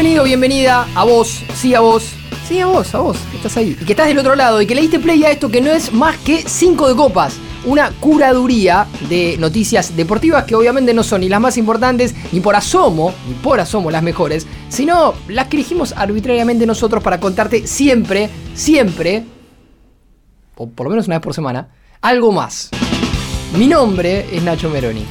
Bienvenido, bienvenida a vos, sí a vos, sí a vos, a vos, que estás ahí. Y que estás del otro lado y que le diste play a esto que no es más que 5 de copas. Una curaduría de noticias deportivas que obviamente no son ni las más importantes, ni por asomo, ni por asomo las mejores, sino las que elegimos arbitrariamente nosotros para contarte siempre, siempre, o por lo menos una vez por semana, algo más. Mi nombre es Nacho Meroni.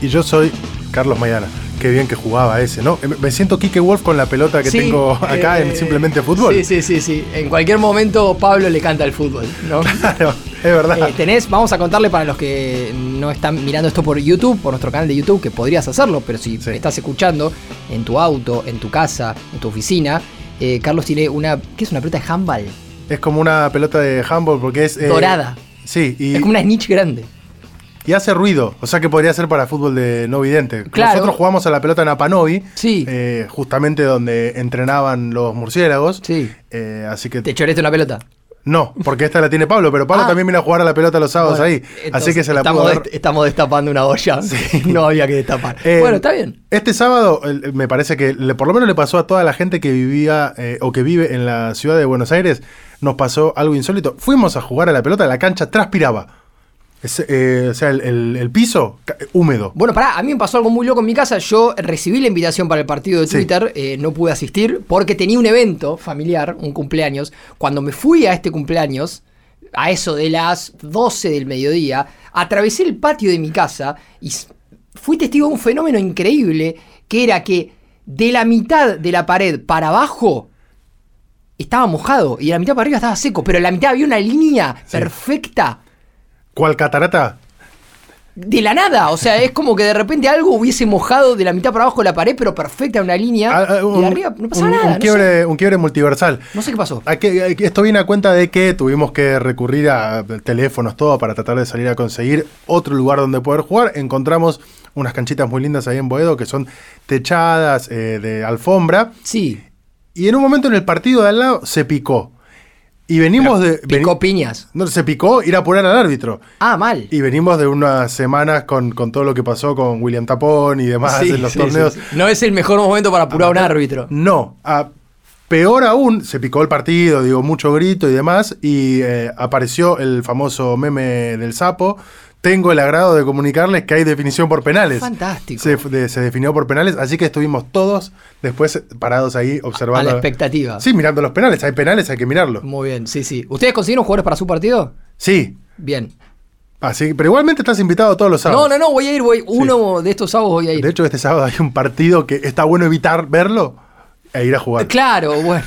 Y yo soy Carlos Mayana. Qué bien que jugaba ese, ¿no? Me siento Kike Wolf con la pelota que Sí, tengo acá eh, en Simplemente Fútbol. Sí, sí, sí, sí. En cualquier momento Pablo le canta el fútbol, ¿no? Claro, es verdad. Eh, tenés, vamos a contarle para los que no están mirando esto por YouTube, por nuestro canal de YouTube, que podrías hacerlo, pero si Sí. estás escuchando en tu auto, en tu casa, en tu oficina, eh, Carlos tiene una. ¿Qué es una pelota de handball? Es como una pelota de handball porque es. eh, Dorada. Sí, y, Es como una snitch grande. Y hace ruido. O sea que podría ser para fútbol de no vidente. Claro. Nosotros jugamos a la pelota en Apanovi. Sí. eh, justamente donde entrenaban los murciélagos. Sí. Eh, así que. ¿Te choreaste una pelota? No, porque esta la tiene Pablo, pero Pablo Ah. también viene a jugar a la pelota los sábados Bueno, ahí. Así que se la estamos, pudo dar. dest- estamos destapando una olla. no había que destapar. Eh, bueno, está bien. Este sábado me parece que le- por lo menos le pasó a toda la gente que vivía eh, o que vive en la ciudad de Buenos Aires, nos pasó algo insólito. Fuimos a jugar a la pelota, la cancha transpiraba. Es, eh, o sea, el, el- el piso húmedo. Bueno, pará, a mí me pasó algo muy loco en mi casa. Yo recibí la invitación para el partido de Sí. Twitter, eh, no pude asistir porque tenía un evento familiar, un cumpleaños. Cuando me fui a este cumpleaños, a eso de las 12 del mediodía, atravesé el patio de mi casa y fui testigo de un fenómeno increíble que era que de la mitad de la pared para abajo estaba mojado y de la mitad para arriba estaba seco, pero en la mitad había una línea Sí. perfecta ¿Cuál catarata? de la nada. O sea, es como que de repente algo hubiese mojado de la mitad para abajo de la pared, pero perfecta una línea. Ah, ah, y un- de arriba no pasaba un- nada. Un no, quiebre, un quiebre multiversal. no sé qué pasó. Aquí- Esto viene a cuenta de que tuvimos que recurrir a teléfonos, todo, para tratar de salir a conseguir otro lugar donde poder jugar. Encontramos unas canchitas muy lindas ahí en Boedo que son techadas eh, de alfombra. Sí. Y en un momento en el partido de al lado se picó. Y venimos de. Picó veni- piñas. no, se picó ir a apurar al árbitro. Ah, mal. Y venimos de unas semanas con, con todo lo que pasó con William Tapón y demás Sí, en los sí, torneos. sí. No es el mejor momento para apurar a un árbitro. No, a- peor aún, se picó el partido, digo, mucho grito y demás, y eh, apareció el famoso meme del sapo. Tengo el agrado de comunicarles que hay definición por penales. Fantástico. Se, de- se definió por penales, así que estuvimos todos después parados ahí A observando. la expectativa. Sí, mirando los penales. Hay penales, hay que mirarlo. Muy bien, sí, sí. ¿Ustedes consiguieron jugadores para su partido? Sí. Bien. Así, pero igualmente estás invitado todos los No, sábados. no, no, voy a ir, voy. Uno de estos sábados voy a ir. De hecho, este sábado hay un partido que está bueno evitar verlo e ir a jugar. Claro, bueno.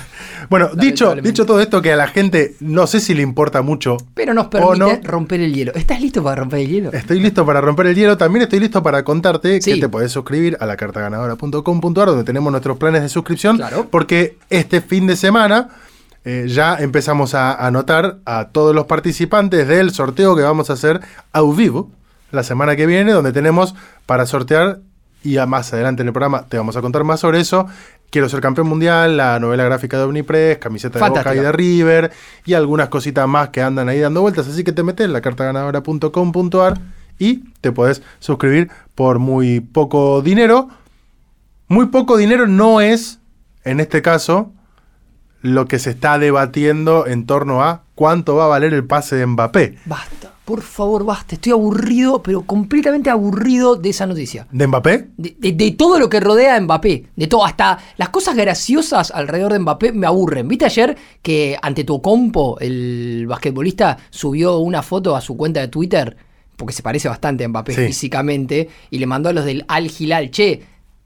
Bueno, dicho, dicho todo esto que a la gente no sé si le importa mucho. Pero nos permite no, romper el hielo. ¿Estás listo para romper el hielo? Estoy listo para romper el hielo. También estoy listo para contarte Sí. que te podés suscribir a la cartaganadora.com.ar donde tenemos nuestros planes de suscripción. Claro. Porque este fin de semana eh, ya empezamos a anotar a todos los participantes del sorteo que vamos a hacer a vivo la semana que viene, donde tenemos para sortear y más adelante en el programa te vamos a contar más sobre eso. Quiero ser campeón mundial, la novela gráfica de Omnipress, camiseta de. Boca y de River y algunas cositas más que andan ahí dando vueltas. Así que te metes en la cartaganadora.com.ar y te podés suscribir por muy poco dinero. Muy poco dinero no es, en este caso, lo que se está debatiendo en torno a cuánto va a valer el pase de Mbappé. Basta, por favor, basta. Estoy aburrido, pero completamente aburrido de esa noticia. ¿De Mbappé? De, de- de todo lo que rodea a Mbappé, de todo, hasta las cosas graciosas alrededor de Mbappé me aburren. ¿Viste ayer que ante tu compo, el basquetbolista, subió una foto a su cuenta de Twitter? Porque se parece bastante a Mbappé Sí. físicamente, y le mandó a los del Al Hilal, che,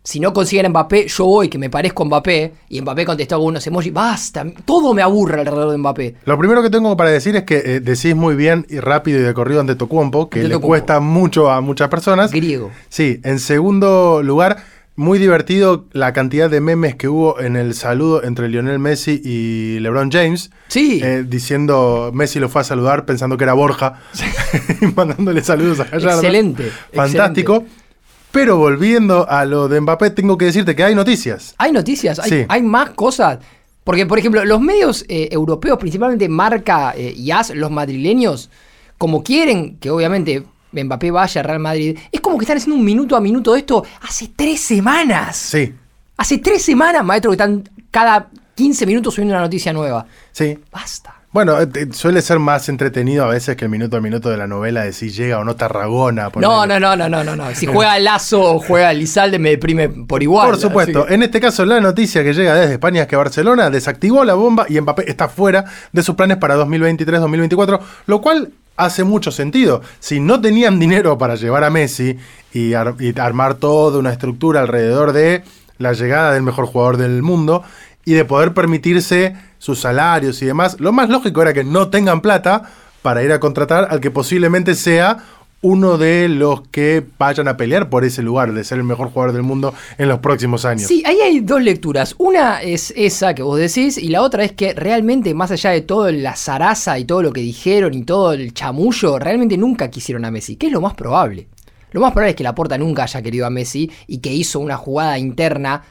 si no consiguen a Mbappé, yo voy, que me parezco a Mbappé. Y Mbappé contestó con unos emojis, basta, todo me aburre alrededor de Mbappé. Lo primero que tengo para decir es que eh, decís muy bien y rápido y de corrido ante Tocumpo, que le cuesta mucho a muchas personas. Griego. Sí, en segundo lugar, muy divertido la cantidad de memes que hubo en el saludo entre Lionel Messi y LeBron James. Sí. eh, diciendo, Messi lo fue a saludar pensando que era Borja, y mandándole saludos a Gallardo. Excelente, Fantástico. excelente. Pero volviendo a lo de Mbappé, tengo que decirte que hay noticias. Hay noticias, hay, Sí. hay más cosas. Porque, por ejemplo, los medios eh, europeos, principalmente Marca eh, y AS, los madrileños, como quieren que obviamente Mbappé vaya a Real Madrid, es como que están haciendo un minuto a minuto de esto hace tres semanas. Sí. Hace tres semanas, maestro, que están cada 15 minutos subiendo una noticia nueva. Sí. Basta. Bueno, eh, eh, suele ser más entretenido a veces que el minuto a minuto de la novela de si llega o no Tarragona. No, no, no, no, no, no, no. Si juega Lazo o juega Lizalde me deprime por igual. Por supuesto. que- En este caso, la noticia que llega desde España es que Barcelona desactivó la bomba y Mbappé está fuera de sus planes para 2023-2024, lo cual hace mucho sentido. Si no tenían dinero para llevar a Messi y, ar- y armar toda una estructura alrededor de la llegada del mejor jugador del mundo y de poder permitirse sus salarios y demás, lo más lógico era que no tengan plata para ir a contratar al que posiblemente sea uno de los que vayan a pelear por ese lugar de ser el mejor jugador del mundo en los próximos años. Sí, ahí hay dos lecturas. Una es esa que vos decís y la otra es que realmente, más allá de todo la zaraza y todo lo que dijeron y todo el chamullo, realmente nunca quisieron a Messi, que es lo más probable. Lo más probable es que Laporta nunca haya querido a Messi y que hizo una jugada interna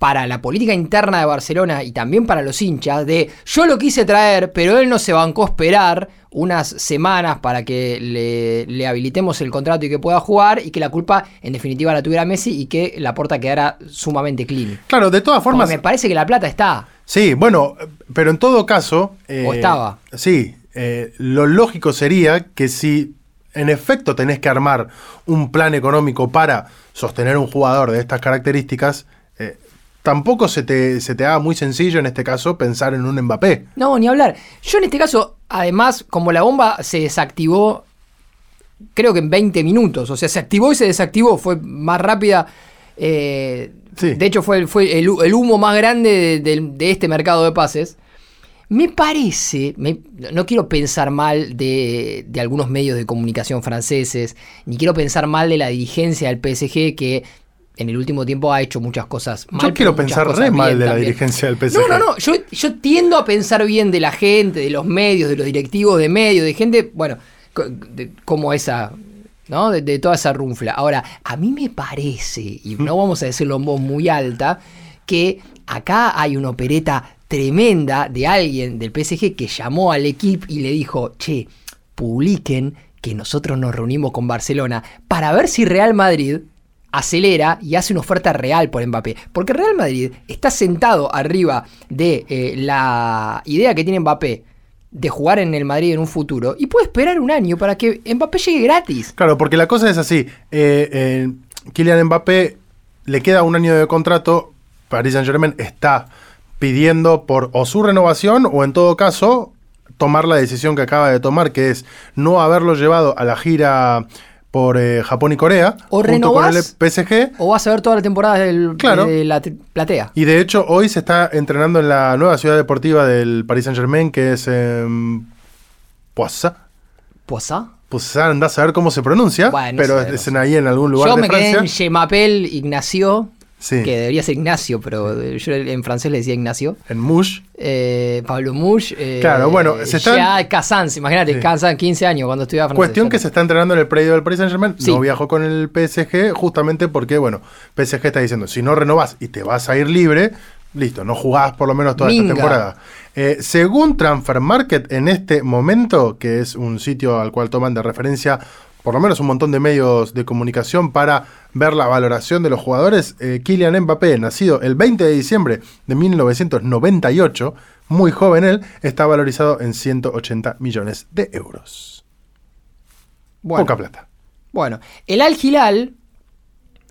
para la política interna de Barcelona y también para los hinchas de yo lo quise traer, pero él no se bancó esperar unas semanas para que le, le habilitemos el contrato y que pueda jugar y que la culpa en definitiva la tuviera Messi y que la puerta quedara sumamente clean. Claro, de todas Porque formas. me parece que la plata está. Sí, bueno, pero en todo caso. eh, O estaba. Sí, eh, lo lógico sería que si en efecto tenés que armar un plan económico para sostener un jugador de estas características, eh, tampoco se te, se te haga muy sencillo en este caso pensar en un Mbappé. No, ni hablar. Yo en este caso, además, como la bomba se desactivó, creo que en 20 minutos. O sea, se activó y se desactivó. Fue más rápida. eh, Sí. De hecho, fue, fue el, el humo más grande de, de- de este mercado de pases. Me parece, me- no quiero pensar mal de, de algunos medios de comunicación franceses, ni quiero pensar mal de la dirigencia del PSG que en el último tiempo ha hecho muchas cosas mal. Yo quiero pensar re mal bien de la también. dirigencia del PSG. No, no, no. Yo, yo tiendo a pensar bien de la gente, de los medios, de los directivos de medios, de gente, bueno, de- como esa, ¿no? De, de toda esa runfla. Ahora, a mí me parece, y no vamos a decirlo en voz muy alta, que acá hay una opereta tremenda de alguien del PSG que llamó al equipo y le dijo, che, publiquen que nosotros nos reunimos con Barcelona para ver si Real Madrid acelera y hace una oferta real por Mbappé. Porque Real Madrid está sentado arriba de eh, la idea que tiene Mbappé de jugar en el Madrid en un futuro y puede esperar un año para que Mbappé llegue gratis. Claro, porque la cosa es así. eh, eh, Kylian Mbappé le queda un año de contrato. Paris Saint Germain está pidiendo por o su renovación o en todo caso tomar la decisión que acaba de tomar, que es no haberlo llevado a la gira por eh, Japón y Corea O junto con el renovás- PSG. O vas a ver toda la temporada del, Claro. de la platea. Y de hecho hoy se está entrenando en la nueva ciudad deportiva del Paris Saint Germain, que es en Poissy. ¿Poisá? Pues anda a saber cómo se pronuncia, Bueno, pero sabemos. es en ahí en algún lugar Yo de me quedé en Gemapel Ignacio, Sí. que debería ser Ignacio, pero yo en francés le decía Ignacio. En Mush. Eh, Pablo Mush. Eh, Claro, bueno, se están- Ya Kazans, imagínate, Sí. Kazan, 15 años cuando estudiaba francés. Cuestión que se está entrenando en el predio del Paris Saint Germain. Sí. No viajó con el PSG justamente porque, bueno, PSG está diciendo, si no renovás y te vas a ir libre, listo, no jugás por lo menos toda Minga. esta temporada. Eh, según Transfer Market, en este momento, que es un sitio al cual toman de referencia por lo menos un montón de medios de comunicación para ver la valoración de los jugadores, eh, Kylian Mbappé, nacido el 20 de diciembre de 1998, muy joven él, está valorizado en 180 millones de euros. Bueno, Poca plata. Bueno, el Al Hilal,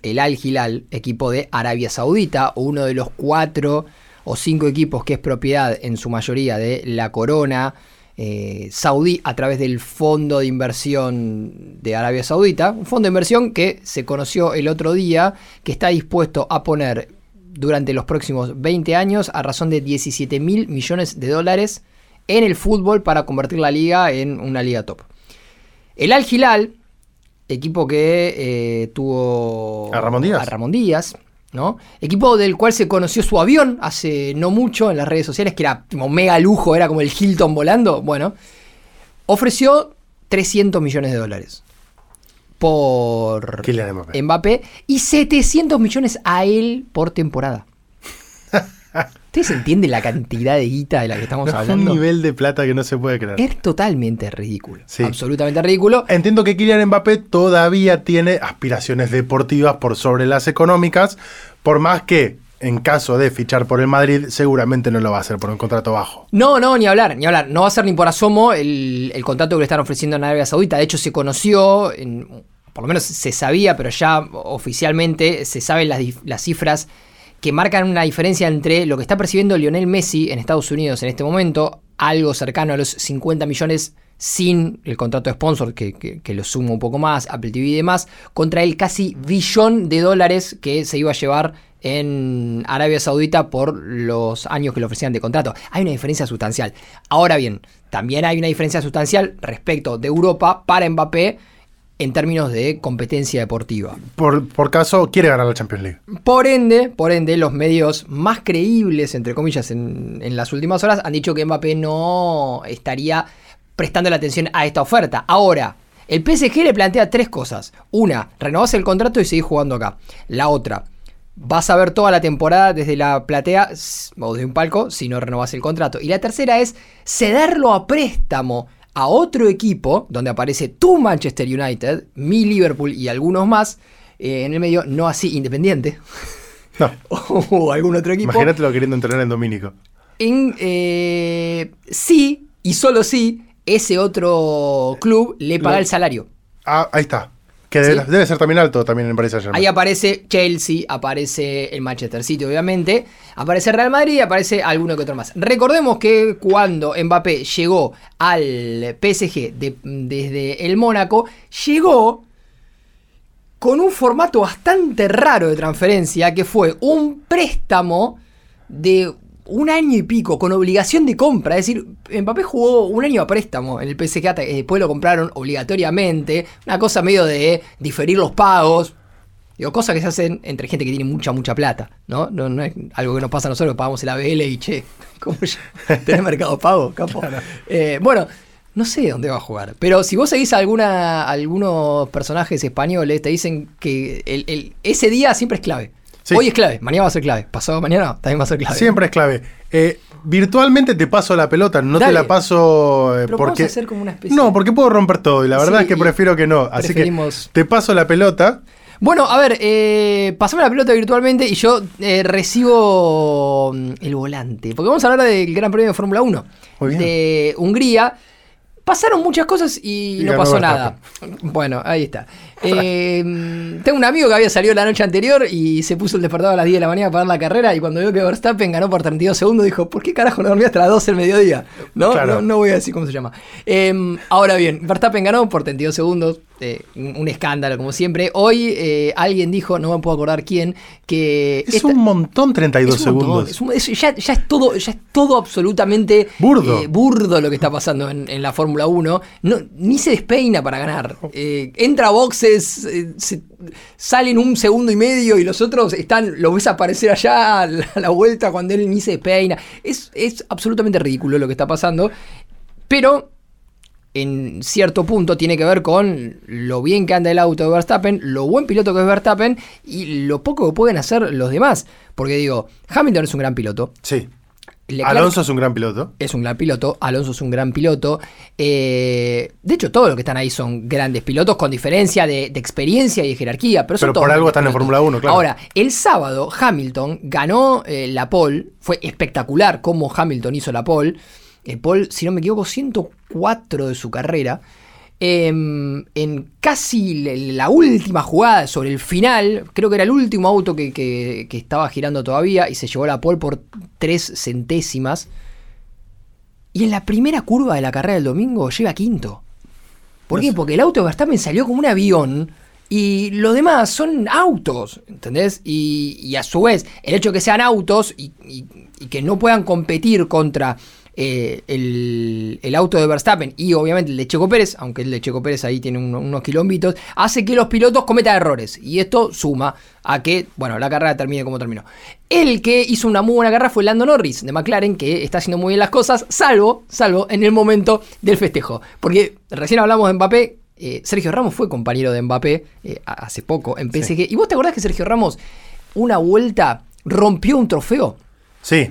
el Al Hilal, equipo de Arabia Saudita, uno de los cuatro o cinco equipos que es propiedad en su mayoría de la corona eh, saudí a través del fondo de inversión de Arabia Saudita, un fondo de inversión que se conoció el otro día, que está dispuesto a poner durante los próximos 20 años a razón de 17 mil millones de dólares en el fútbol para convertir la liga en una liga top. El Al Hilal, equipo que eh, tuvo A Ramón Díaz. a Ramón Díaz, ¿no? Equipo del cual se conoció su avión hace no mucho en las redes sociales, que era como mega lujo, era como el Hilton volando. Bueno, ofreció 300 millones de dólares por. Mbappé y 700 millones a él por temporada. ¿Ustedes entienden la cantidad de guita de la que estamos Es un hablando? nivel de plata que no se puede creer. Es totalmente ridículo. Sí. Absolutamente ridículo. Entiendo que Kylian Mbappé todavía tiene aspiraciones deportivas por sobre las económicas, por más que en caso de fichar por el Madrid, seguramente no lo va a hacer por un contrato bajo. No, no, ni hablar, ni hablar. No va a ser ni por asomo el, el contrato que le están ofreciendo en Arabia Saudita. De hecho, se conoció, en- por lo menos se sabía, pero ya oficialmente se saben las cifras que marcan una diferencia entre lo que está percibiendo Lionel Messi en Estados Unidos en este momento, algo cercano a los 50 millones sin el contrato de sponsor, que, lo suma un poco más, Apple TV y demás, contra el casi billón de dólares que se iba a llevar en Arabia Saudita por los años que le ofrecían de contrato. Hay una diferencia sustancial. Ahora bien, también hay una diferencia sustancial respecto de Europa para Mbappé en términos de competencia deportiva. Por, por caso, quiere ganar la Champions League. Por ende, por ende, los medios más creíbles, entre comillas, en, en las últimas horas han dicho que Mbappé no estaría prestando la atención a esta oferta. Ahora, el PSG le plantea tres cosas. Una, renovás el contrato y seguís jugando acá. La otra, vas a ver toda la temporada desde la platea o desde un palco si no renovás el contrato. Y la tercera es cederlo a préstamo a otro equipo, donde aparece tu Manchester United, mi Liverpool y algunos más, eh, en el medio, no así Independiente No, o algún otro equipo. imagínatelo queriendo entrenar en Domínico. En, eh, sí, y solo sí, ese otro club le paga Lo- el salario. Ah, ahí está. Que debe, Sí. debe ser también alto también en Paris Saint-Germain. Ahí aparece Chelsea, aparece el Manchester City, obviamente. Aparece Real Madrid y aparece alguno que otro más. Recordemos que cuando Mbappé llegó al PSG de- desde el Mónaco, llegó con un formato bastante raro de transferencia, que fue un préstamo de un año y pico con obligación de compra. Es decir, Mbappé jugó un año a préstamo en el PSG, hasta que después lo compraron obligatoriamente. Una cosa medio de diferir los pagos. Digo, cosas que se hacen entre gente que tiene mucha, mucha plata, ¿no? No, no es algo que nos pasa a nosotros, pagamos el ABL y che. ¿Tenés mercado pago, capo? Eh, bueno, no sé dónde va a jugar, pero si vos seguís a alguna, algunos personajes españoles, te dicen que el- el- ese día siempre es clave. Sí. Hoy es clave, mañana va a ser clave, pasado mañana también va a ser clave. Siempre es clave. Eh, virtualmente te paso la pelota, no te la paso eh, Pero porque... vamos a hacer como una especie- No, porque puedo romper todo y la verdad Sí, es que prefiero que no. Así preferimos- que te paso la pelota. Bueno, a ver, eh, pasame la pelota virtualmente y yo eh, recibo mm, el volante. Porque vamos a hablar del Gran Premio de Fórmula 1 Muy bien. de Hungría. Pasaron muchas cosas y, Y no pasó nada. Bueno, ahí está. Eh, tengo un amigo que había salido la noche anterior y se puso el despertador a las 10 de la mañana para dar la carrera y cuando vio que Verstappen ganó por 32 segundos dijo, ¿por qué carajo no dormí hasta las 12 del mediodía? No, Claro. no, no voy a decir cómo se llama. Eh, ahora bien, Verstappen ganó por 32 segundos, eh, un, un escándalo como siempre. Hoy eh, alguien dijo, no me puedo acordar quién, que... Es esta- un montón 32 es un montón, segundos. es un- es- ya, ya es todo, ya es todo absolutamente Burdo. eh, burdo lo que está pasando en, en la Fórmula 1. No, ni se despeina para ganar. Eh, entra a boxes, se- salen un segundo y medio y los otros están, lo ves aparecer allá a la, a la vuelta cuando él ni se despeina. Es, es absolutamente ridículo lo que está pasando. Pero en cierto punto tiene que ver con lo bien que anda el auto de Verstappen, lo buen piloto que es Verstappen y lo poco que pueden hacer los demás. Porque digo, Hamilton es un gran piloto. Sí. Leclerc Alonso es un gran piloto. es un gran piloto, Alonso es un gran piloto. eh, de hecho, todos los que están ahí son grandes pilotos, con diferencia de, de experiencia y de jerarquía. Pero, son Pero por algo están en. Fórmula 1, claro. Ahora, el sábado, Hamilton ganó eh, la pole. Fue espectacular cómo Hamilton hizo la pole. El pole, si no me equivoco, 104 de su carrera. em, en casi la última jugada, sobre el final, creo que era el último auto que, que- que estaba girando todavía y se llevó la pole por tres centésimas. Y en la primera curva de la carrera del domingo llega quinto. ¿Por qué? Porque el auto de Verstappen salió como un avión y los demás son autos, ¿entendés? Y, y a su vez, el hecho de que sean autos y, y- y que no puedan competir contra eh, el, el auto de Verstappen y obviamente el de Checo Pérez, aunque el de Checo Pérez ahí tiene un- unos quilombitos, hace que los pilotos cometan errores. Y esto suma a que, bueno, la carrera termine como terminó. El que hizo una muy buena carrera fue Lando Norris de McLaren, que está haciendo muy bien las cosas, salvo, salvo en el momento del festejo. Porque recién hablamos de Mbappé, eh, Sergio Ramos fue compañero de Mbappé eh, hace poco en PSG. ¿Y vos te acordás que Sergio Ramos una vuelta rompió un trofeo Sí.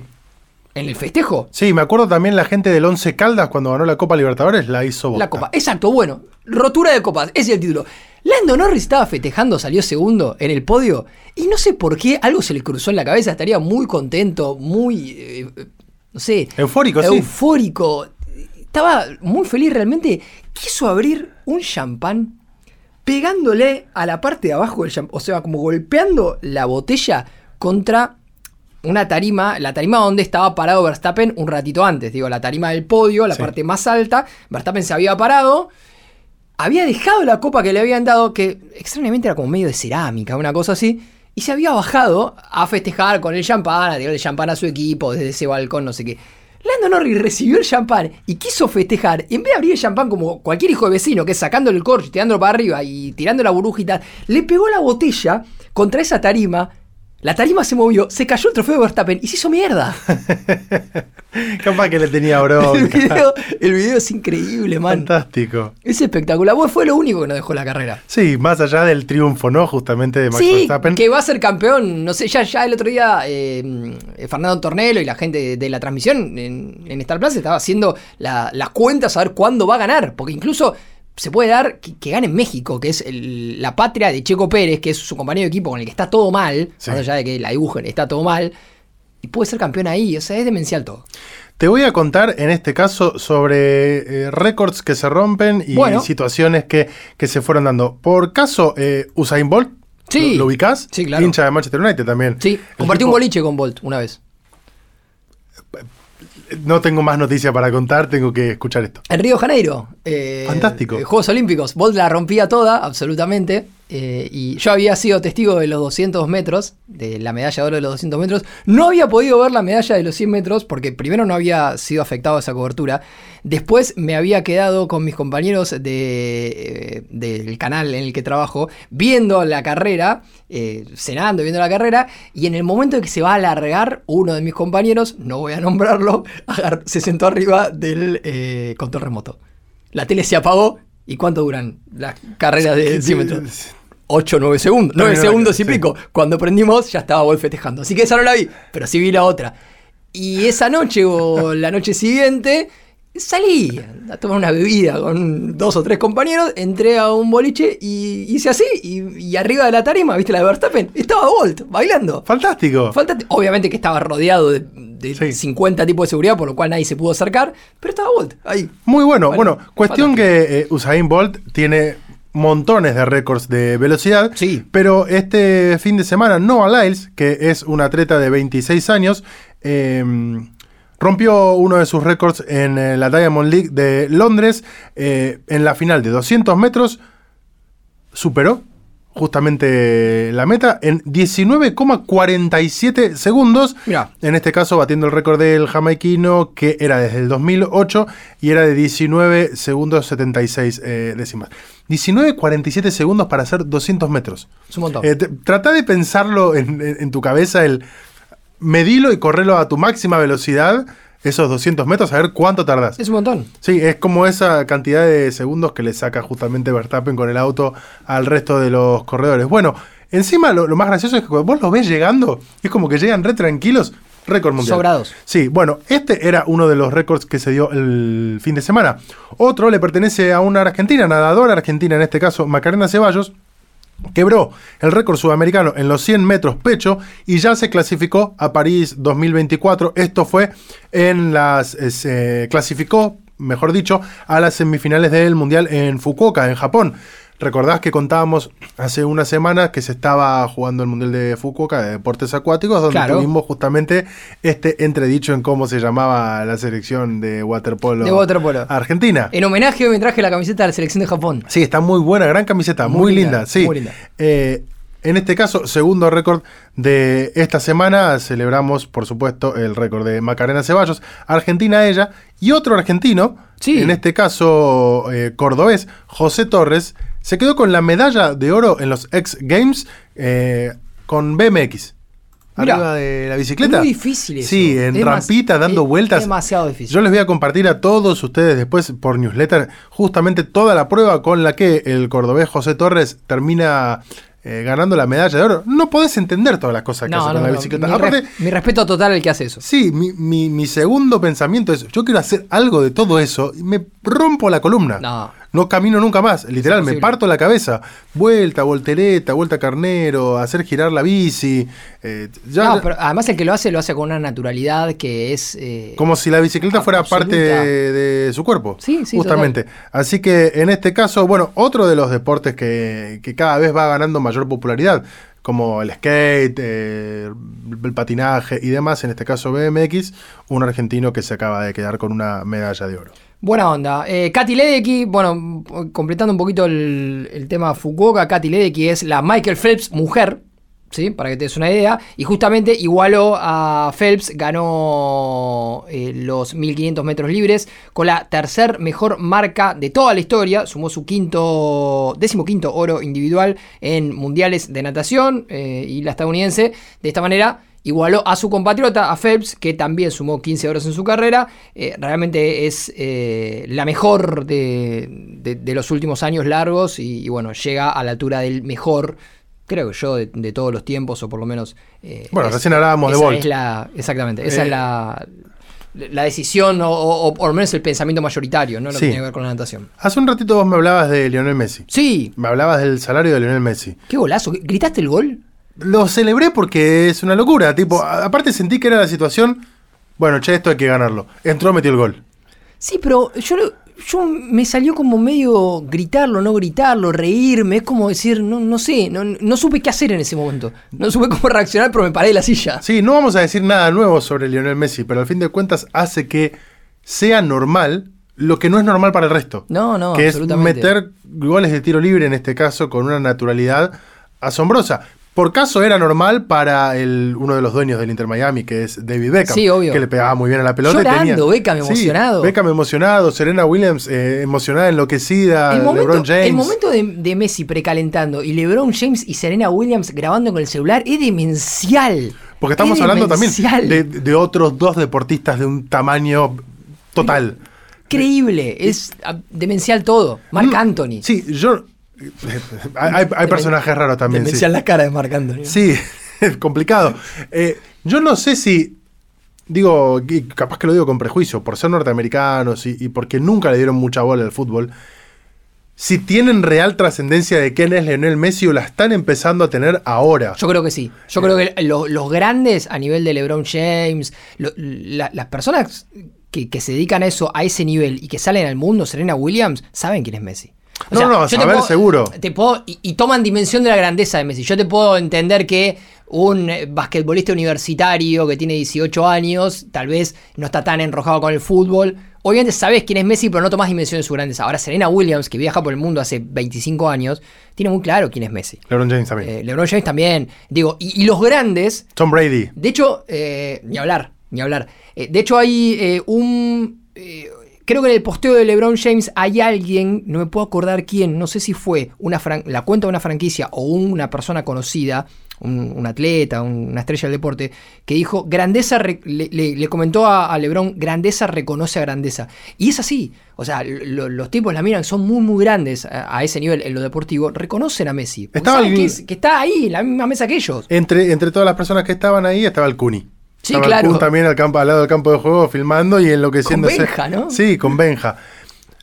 En el festejo? Sí, me acuerdo también la gente del Once Caldas cuando ganó la Copa Libertadores la hizo Boca. La copa. Exacto, bueno. Rotura de copas. Ese es el título. Lando Norris estaba festejando, salió segundo en el podio. Y no sé por qué algo se le cruzó en la cabeza. Estaría muy contento, muy. eh, no sé. Eufórico, sí. Eufórico. Estaba muy feliz realmente. Quiso abrir un champán pegándole a la parte de abajo del champán. O sea, como golpeando la botella contra una tarima, la tarima donde estaba parado Verstappen un ratito antes, digo, la tarima del podio, la Sí. parte más alta, Verstappen se había parado, había dejado la copa que le habían dado, que extrañamente era como medio de cerámica, una cosa así, y se había bajado a festejar con el champán, a tirarle champán a su equipo desde ese balcón, no sé qué. Lando Norris recibió el champán y quiso festejar. Y en vez de abrir el champán como cualquier hijo de vecino, que es sacándole el corcho, tirándolo para arriba y tirando la tal, le pegó la botella contra esa tarima. La tarima se movió, se cayó el trofeo de Verstappen y se hizo mierda. Capaz que le tenía el, bronca. video, el video es increíble, man. Fantástico. Es espectacular. Bueno, fue lo único que no dejó la carrera. Sí, más allá del triunfo, ¿no? Justamente de Max Sí, Verstappen. que va a ser campeón. No sé, ya, ya el otro día eh, Fernando Tornelo y la gente de, de la transmisión en, en Star Plus estaba haciendo la- las cuentas a ver cuándo va a ganar. Porque incluso se puede dar que, que gane en México, que es el- la patria de Checo Pérez, que es su compañero de equipo con el que está todo mal. Sí. Más allá de que la dibujen, está todo mal. Y puede ser campeón ahí. O sea, es demencial todo. Te voy a contar en este caso sobre eh, récords que se rompen y Bueno. situaciones que, que se fueron dando. Por caso, eh, Usain Bolt, Sí. ¿lo, ubicás? Sí, claro. Hincha de Manchester United también. Sí, El compartí un tipo- boliche con Bolt una vez. No tengo más noticias para contar, tengo que escuchar esto. En Río Janeiro. Eh, Fantástico. eh, Juegos Olímpicos. Bolt la rompía toda, absolutamente. eh, y yo había sido testigo de los 200 metros, de la medalla de oro de los 200 metros. No había podido ver la medalla de los 100 metros porque primero no había sido afectado a esa cobertura. Después me había quedado con mis compañeros de, eh, del canal en el que trabajo, viendo la carrera, eh, cenando, viendo la carrera. Y en el momento en que se va a alargar, uno de mis compañeros, no voy a nombrarlo, se sentó arriba del control remoto. La tele se apagó. ¿Y cuánto duran las carreras de 100 metros? 8 9 segundos. 9 Terminó la segundos y sí. pico. Cuando prendimos ya estaba Wolf festejando. Así que esa no la vi, pero sí vi la otra. Y esa noche o la noche siguiente salí a tomar una bebida con dos o tres compañeros, entré a un boliche y hice así. Y, y arriba de la tarima, ¿viste la de Verstappen? Estaba Bolt bailando. Fantástico. Obviamente que estaba rodeado de, de Sí. 50 tipos de seguridad, por lo cual nadie se pudo acercar, pero estaba Bolt ahí. Muy bueno. Bueno, Bueno, cuestión que eh, Usain Bolt tiene montones de récords de velocidad. Sí. Pero este fin de semana, Noah Lyles, que es un atleta de 26 años, eh, rompió uno de sus récords en eh, la Diamond League de Londres. eh, en la final de 200 metros, superó justamente la meta en 19,47 segundos. Mirá. En este caso, batiendo el récord del jamaiquino, que era desde el 2008 y era de 19 segundos 76 eh, décimas. 19,47 segundos para hacer 200 metros. Es un montón. Eh, te- trata de pensarlo en, en- en tu cabeza, el medilo y correrlo a tu máxima velocidad, esos 200 metros, a ver cuánto tardás. es un montón. Sí, es como esa cantidad de segundos que le saca justamente Verstappen con el auto al resto de los corredores. Bueno, encima lo, lo más gracioso es que cuando vos los ves llegando, es como que llegan re tranquilos. Récord mundial. Sobrados. Sí, bueno, este era uno de los récords que se dio el fin de semana. Otro le pertenece a una argentina, nadadora argentina en este caso, Macarena Ceballos, quebró el récord sudamericano en los 100 metros pecho y ya se clasificó a París 2024. Esto fue en las... eh, se clasificó, mejor dicho, a las semifinales del Mundial en Fukuoka, en Japón. Recordás que contábamos hace unas semanas que se estaba jugando el Mundial de Fukuoka de deportes acuáticos, donde Claro. tuvimos justamente este entredicho en cómo se llamaba la selección de waterpolo, De waterpolo. argentina. En homenaje me traje la camiseta de la selección de Japón. Sí, está muy buena, gran camiseta, muy, Muy linda, linda, sí. muy linda. Eh, en este caso, segundo récord de esta semana, celebramos, por supuesto, el récord de Macarena Ceballos, Argentina ella, y otro argentino, Sí. en este caso eh, cordobés, José Torres, se quedó con la medalla de oro en los X Games eh, con BMX. Mirá. Arriba de la bicicleta. Es muy difícil eso. Sí, en Es rampita, dando es vueltas. demasiado difícil. Yo les voy a compartir a todos ustedes después por newsletter justamente toda la prueba con la que el cordobés José Torres termina eh, ganando la medalla de oro. No podés entender todas las cosas que hace No, con no, la bicicleta. Mi, Aparte, res- mi respeto total al que hace eso. sí, mi, mi- mi segundo pensamiento es, yo quiero hacer algo de todo eso y me rompo la columna. No. No camino nunca más. Literal, me parto la cabeza. Vuelta, voltereta, vuelta carnero, hacer girar la bici. eh, ya- No, pero además el que lo hace lo hace con una naturalidad que es... eh, como si la bicicleta fuera parte de, de su cuerpo. Sí, sí, Justamente. Así que en este caso, bueno, otro de los deportes que, que cada vez va ganando mayor popularidad, como el skate, eh, el patinaje y demás, en este caso BMX, un argentino que se acaba de quedar con una medalla de oro. Buena onda. Eh, Katy Ledecky, bueno, completando un poquito el, el tema Fukuoka, Katy Ledecky es la Michael Phelps mujer, ¿sí? Para que te des una idea. Y justamente igualó a Phelps, ganó eh, los 1500 metros libres con la tercer mejor marca de toda la historia. Sumó su quinto, décimo quinto oro individual en mundiales de natación eh, y la estadounidense. De esta manera igualó a su compatriota, a Phelps, que también sumó 15 oros en su carrera. Eh, realmente es eh, la mejor de, de- de los últimos años largos y, y bueno, llega a la altura del mejor, creo yo, de, de todos los tiempos, o por lo menos... eh, Bueno, es- recién hablábamos de Bolt. es la, exactamente, esa Eh, es la... La decisión, o, o- o por lo menos el pensamiento mayoritario, ¿no? Lo Sí. que tiene que ver con la natación. Hace un ratito vos me hablabas de Lionel Messi. Sí, Me hablabas del salario de Lionel Messi. qué golazo. ¿Gritaste el gol? Lo celebré porque es una locura. Tipo, aparte sentí que era la situación. Bueno, che, esto hay que ganarlo. Entró, metió el gol. Sí, pero yo, yo me salió como medio gritarlo, no gritarlo, reírme. Es como decir, no, no sé, no, no supe qué hacer en ese momento. No supe cómo reaccionar, pero me paré de la silla. Sí, no vamos a decir nada nuevo sobre Lionel Messi, pero al fin de cuentas hace que sea normal lo que no es normal para el resto. No, no, que es meter goles de tiro libre en este caso con una naturalidad asombrosa. Por caso era normal para el, uno de los dueños del Inter Miami, que es David Beckham, Sí, obvio. que le pegaba muy bien a la pelota. Llorando, Beckham Sí, emocionado. Beckham emocionado, Serena Williams eh, emocionada, enloquecida, El momento, LeBron James. el momento de, de Messi precalentando y LeBron James y Serena Williams grabando con el celular es demencial. Porque estamos Es hablando también de otros dos deportistas de un tamaño total. Increíble, es ah, demencial todo. Marc Mm, Anthony. Sí, yo. Hay, personajes raros también. Sí, Demencial la cara de Marc Anthony. Sí, es complicado. Eh, yo no sé si. Digo, capaz que lo digo con prejuicio, por ser norteamericanos y, y porque nunca le dieron mucha bola al fútbol. Si tienen real trascendencia de quién es Lionel Messi o la están empezando a tener ahora. Yo creo que sí. Yo creo que lo- los grandes a nivel de LeBron James, lo- la- las personas que, que se dedican a eso a ese nivel y que salen al mundo, Serena Williams, saben quién es Messi. No, no, te saber seguro. Te puedo, y, y toman dimensión de la grandeza de Messi. Yo te puedo entender que un basquetbolista universitario que tiene 18 años, tal vez no está tan enrojado con el fútbol. Obviamente sabes quién es Messi, pero no tomas dimensión de su grandeza. Ahora, Serena Williams, que viaja por el mundo hace 25 años, tiene muy claro quién es Messi. LeBron James también. Eh, LeBron James también. Digo, y, y los grandes, Tom Brady. de hecho, eh, ni hablar, ni hablar. Eh, de hecho, hay un. Creo que en el posteo de LeBron James hay alguien, no me puedo acordar quién, no sé si fue una la cuenta de una franquicia o una persona conocida, un, un atleta, un- una estrella del deporte, que dijo: Grandeza, le, le- le comentó a, a LeBron: Grandeza reconoce a grandeza. Y es así. O sea, lo- los tipos la miran, son muy, muy grandes a, a ese nivel en lo deportivo, reconocen a Messi. Estaba el- que, es- que está ahí, en la misma mesa que ellos. Entre, entre todas las personas que estaban ahí estaba el Cuni. Sí, Estaba claro. También al, campo, al lado del campo de juego filmando y enloqueciéndose. Con Benja, ¿no? Sí, con Benja.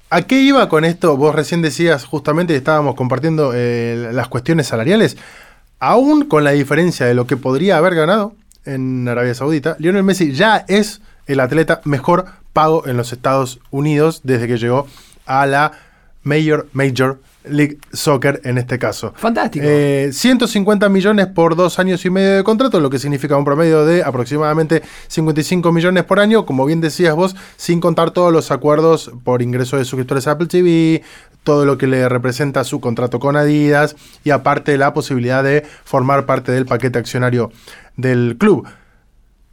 ¿A qué iba con esto? Vos recién decías justamente estábamos compartiendo eh, las cuestiones salariales. Aún con la diferencia de lo que podría haber ganado en Arabia Saudita, Lionel Messi ya es el atleta mejor pago en los Estados Unidos desde que llegó a la Major, Major League Soccer en este caso. Fantástico. Eh, 150 millones por dos años y medio de contrato, lo que significa un promedio de aproximadamente 55 millones por año, como bien decías vos, sin contar todos los acuerdos por ingreso de suscriptores a Apple TV, todo lo que le representa su contrato con Adidas y aparte la posibilidad de formar parte del paquete accionario del club.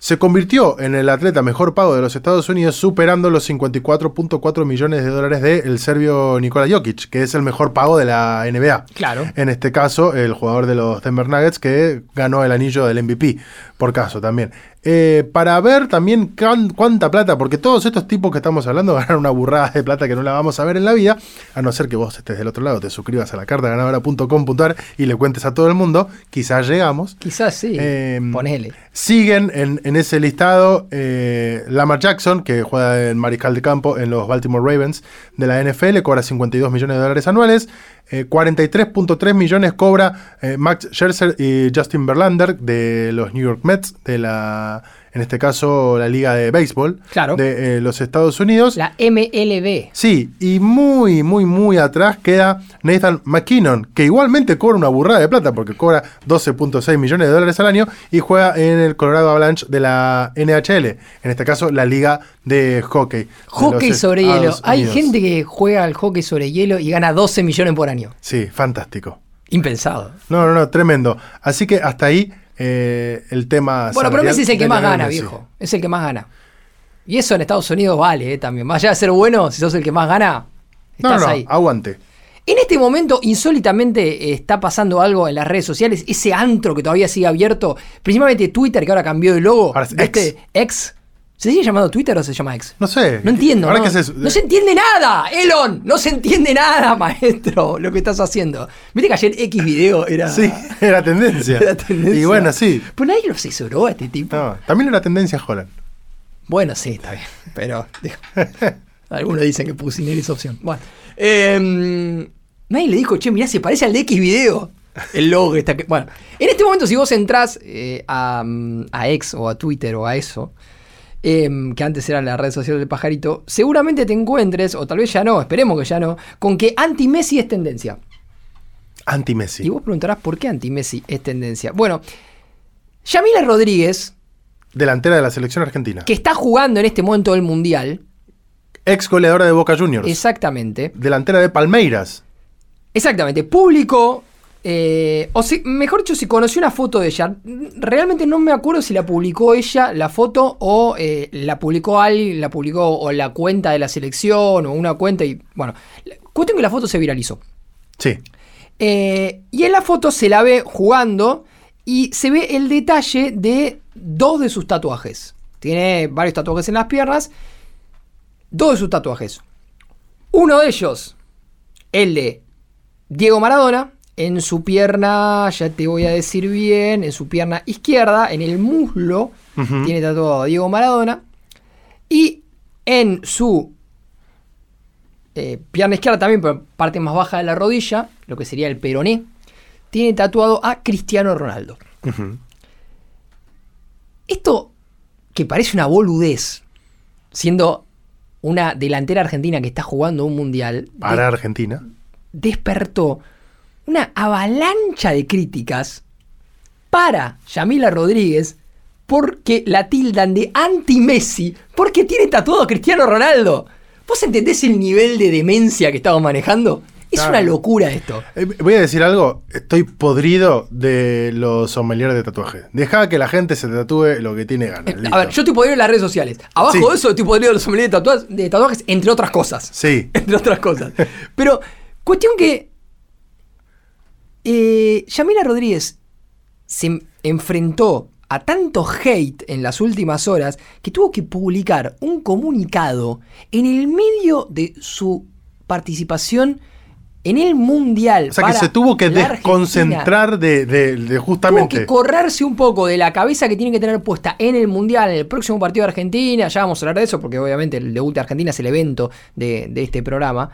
Se convirtió en el atleta mejor pago de los Estados Unidos, superando los 54.4 millones de dólares del serbio Nikola Jokic, que es el mejor pago de la NBA. Claro. En este caso, el jugador de los Denver Nuggets que ganó el anillo del MVP, por caso también. Eh, para ver también can- cuánta plata, porque todos estos tipos que estamos hablando ganan una burrada de plata que no la vamos a ver en la vida, a no ser que vos estés del otro lado, te suscribas a la carta ganadora.com.ar y le cuentes a todo el mundo, quizás llegamos. Quizás sí. Eh, Ponele. Siguen en, en ese listado eh, Lamar Jackson, que juega en Mariscal de Campo en los Baltimore Ravens de la NFL, cobra 52 millones de dólares anuales. Eh, 43.3 millones cobra eh, Max Scherzer y Justin Verlander de los New York Mets, de la, en este caso, la Liga de Béisbol Claro. de eh, los Estados Unidos. La MLB. Sí, y muy, muy, muy atrás queda Nathan McKinnon, que igualmente cobra una burrada de plata porque cobra 12.6 millones de dólares al año y juega en el Colorado Avalanche de la NHL, en este caso la liga de hockey. Hockey sobre hielo. Hay gente que juega al hockey sobre hielo y gana 12 millones por año. Sí, fantástico. Impensado. No, no, no, tremendo. Así que hasta ahí eh, el tema... Bueno, pero Messi es el que más gana, Messi. viejo. Es el que más gana. Y eso en Estados Unidos vale eh, también. Más allá de ser bueno, si sos el que más gana, No, estás no, ahí. aguante. En este momento, insólitamente, eh, está pasando algo en las redes sociales. Ese antro que todavía sigue abierto. Principalmente Twitter, que ahora cambió de logo. Ahora es ¿Viste? Ex. ¿Se sigue llamando Twitter o se llama ex? No sé. No entiendo. Ahora no, haces? no se entiende nada, Elon. No se entiende nada, maestro, lo que estás haciendo. Viste que ayer X video era. Sí, era tendencia. era tendencia. Y bueno, sí. Pero nadie lo asesoró a este tipo. No, también era tendencia Holland. Bueno, sí, está bien. Pero. digo, algunos dicen que Pusineri es opción. Bueno. eh, nadie le dijo, che, mirá, se parece al de X video. El logo está. que- Bueno, en este momento, si vos entrás eh, a, mm, a X o a Twitter o a eso, em, que antes era la red social del pajarito, seguramente te encuentres, o tal vez ya no, esperemos que ya no, con que anti-Messi es tendencia. Anti-Messi. Y vos preguntarás por qué anti-Messi es tendencia. Bueno, Yamila Rodríguez, Delantera de la selección argentina. que está jugando en este momento el Mundial, Ex goleadora de Boca Juniors. exactamente, Delantera de Palmeiras. exactamente, público, eh, o si- mejor dicho, si conoció una foto de ella, realmente no me acuerdo si la publicó ella, la foto, o eh, la publicó alguien, la publicó o la cuenta de la selección, o una cuenta, y bueno, cuestión que la foto se viralizó. Sí. Eh, y en la foto se la ve jugando y se ve el detalle de dos de sus tatuajes. Tiene varios tatuajes en las piernas. Dos de sus tatuajes. Uno de ellos, el de Diego Maradona, en su pierna, ya te voy a decir bien, en su pierna izquierda, en el muslo, tiene tatuado a Diego Maradona. Y en su eh, pierna izquierda también, pero parte más baja de la rodilla, lo que sería el peroné, tiene tatuado a Cristiano Ronaldo. Esto, que parece una boludez, siendo una delantera argentina que está jugando un mundial, de- Para Argentina. despertó una avalancha de críticas para Yamila Rodríguez porque la tildan de anti-Messi porque tiene tatuado a Cristiano Ronaldo. ¿Vos entendés el nivel de demencia que estamos manejando? Es Claro. una locura esto. Eh, voy a decir algo. Estoy podrido de los sommeliers de tatuaje. Deja que la gente se tatúe lo que tiene ganas. A listo. ver, yo estoy podrido en las redes sociales. Abajo Sí. de eso estoy podrido de los sommeliers de tatuajes, de tatuajes, entre otras cosas. Sí. entre otras cosas. Pero, cuestión que. Eh, Yamila Rodríguez se enfrentó a tanto hate en las últimas horas que tuvo que publicar un comunicado en el medio de su participación en el mundial. O sea que se tuvo que desconcentrar de, de- de Tuvo justamente. que correrse un poco de la cabeza que tiene que tener puesta en el Mundial, en el próximo partido de Argentina. Ya vamos a hablar de eso, porque obviamente el debut de Argentina es el evento de, de este programa.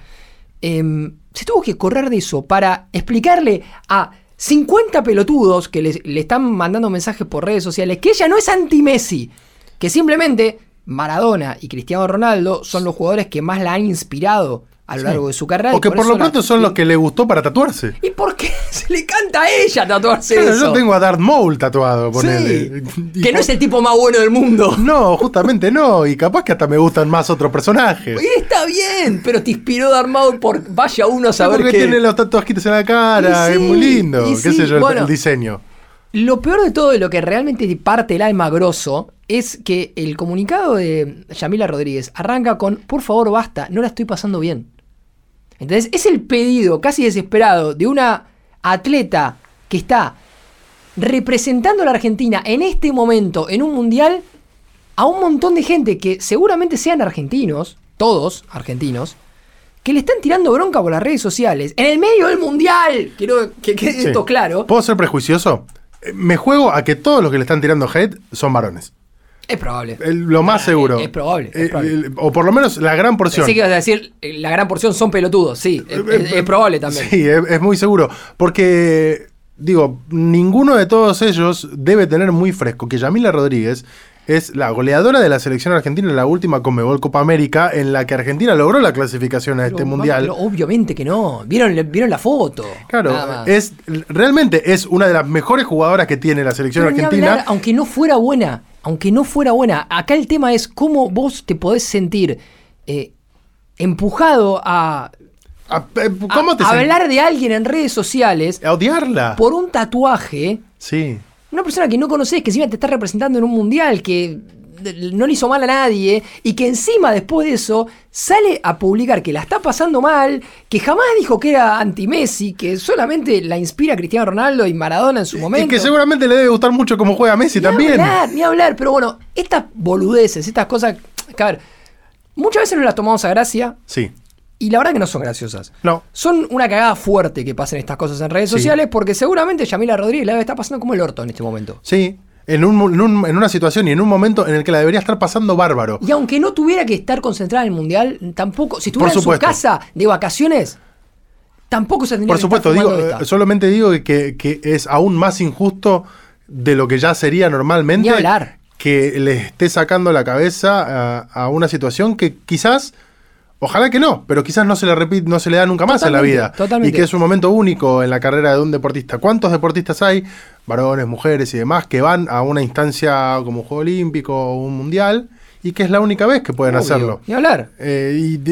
Em, se tuvo que correr de eso para explicarle a 50 pelotudos que le, están mandando mensajes por redes sociales que ella no es anti-Messi, que simplemente Maradona y Cristiano Ronaldo son los jugadores que más la han inspirado a lo Sí. largo de su carrera. y O que por eso lo pronto son los que le gustó para tatuarse. ¿Y por qué se le canta a ella tatuarse Claro, eso? yo tengo a Darth Maul tatuado, Sí, ponele. Y que no por- es el tipo más bueno del mundo. No, justamente no. Y capaz que hasta me gustan más otros personajes. Y está bien, pero te inspiró Darth Maul por vaya uno a saber porque tiene los tatuajitos en la cara, sí, es muy lindo. Qué sé yo, el- bueno. el diseño. Lo peor de todo y lo que realmente te parte el alma grosso es que el comunicado de Yamila Rodríguez arranca con por favor basta, no la estoy pasando bien. Entonces es el pedido casi desesperado de una atleta que está representando a la Argentina en este momento, en un mundial, a un montón de gente que seguramente sean argentinos, todos argentinos, que le están tirando bronca por las redes sociales, en el medio del mundial. Quiero que quede Sí. esto claro. ¿Puedo ser prejuicioso? Eh, Me juego a que todos los que le están tirando hate son varones. Es probable. El- lo más seguro. es probable, es Eh, probable. el- o por lo menos la gran porción. Pensé que ibas a decir, eh, la gran porción son pelotudos, sí, es, Eh, es- probable también. Sí, es, es muy seguro. Porque, digo, ninguno de todos ellos debe tener muy fresco que Yamila Rodríguez es la goleadora de la selección argentina en la última Conmebol Copa América, en la que Argentina logró la clasificación a este mundial. obviamente que no. ¿Vieron, ¿Vieron la foto? Claro, es realmente es una de las mejores jugadoras que tiene la selección Pero argentina. hablar, aunque no fuera buena, aunque no fuera buena, acá el tema es cómo vos te podés sentir eh, empujado a, eh, ¿Cómo te a hablar de alguien en redes sociales A odiarla. por un tatuaje. Sí. Una persona que no conoces, que encima te está representando en un mundial, que no le hizo mal a nadie, y que encima después de eso sale a publicar que la está pasando mal, que jamás dijo que era anti-Messi, que solamente la inspira Cristiano Ronaldo y Maradona en su momento. Y que seguramente le debe gustar mucho cómo juega Messi Ni también. hablar, ni hablar, pero bueno, estas boludeces, estas cosas, que a ver, muchas veces nos las tomamos a gracia Sí. Y la verdad que no son graciosas. No. Son una cagada fuerte que pasen estas cosas en redes Sí. sociales porque seguramente Yamila Rodríguez la estar pasando como el orto en este momento. Sí. En, un, en, un- en una situación y en un momento en el que la debería estar pasando bárbaro. Y aunque no tuviera que estar concentrada en el mundial, tampoco, si estuviera en su casa de vacaciones, tampoco se tendría Por que supuesto, estar digo, fumando eh, esta. solamente digo que, que es aún más injusto de lo que ya sería normalmente Ni hablar. que le esté sacando la cabeza a, a una situación que quizás, ojalá que no, pero quizás no se le repite, no se le da nunca más en la vida. totalmente. Y que es un momento único en la carrera de un deportista. ¿Cuántos deportistas hay, varones, mujeres y demás, que van a una instancia como un Juego Olímpico o un Mundial y que es la única vez que pueden Obvio, hacerlo? Ni hablar. Eh, y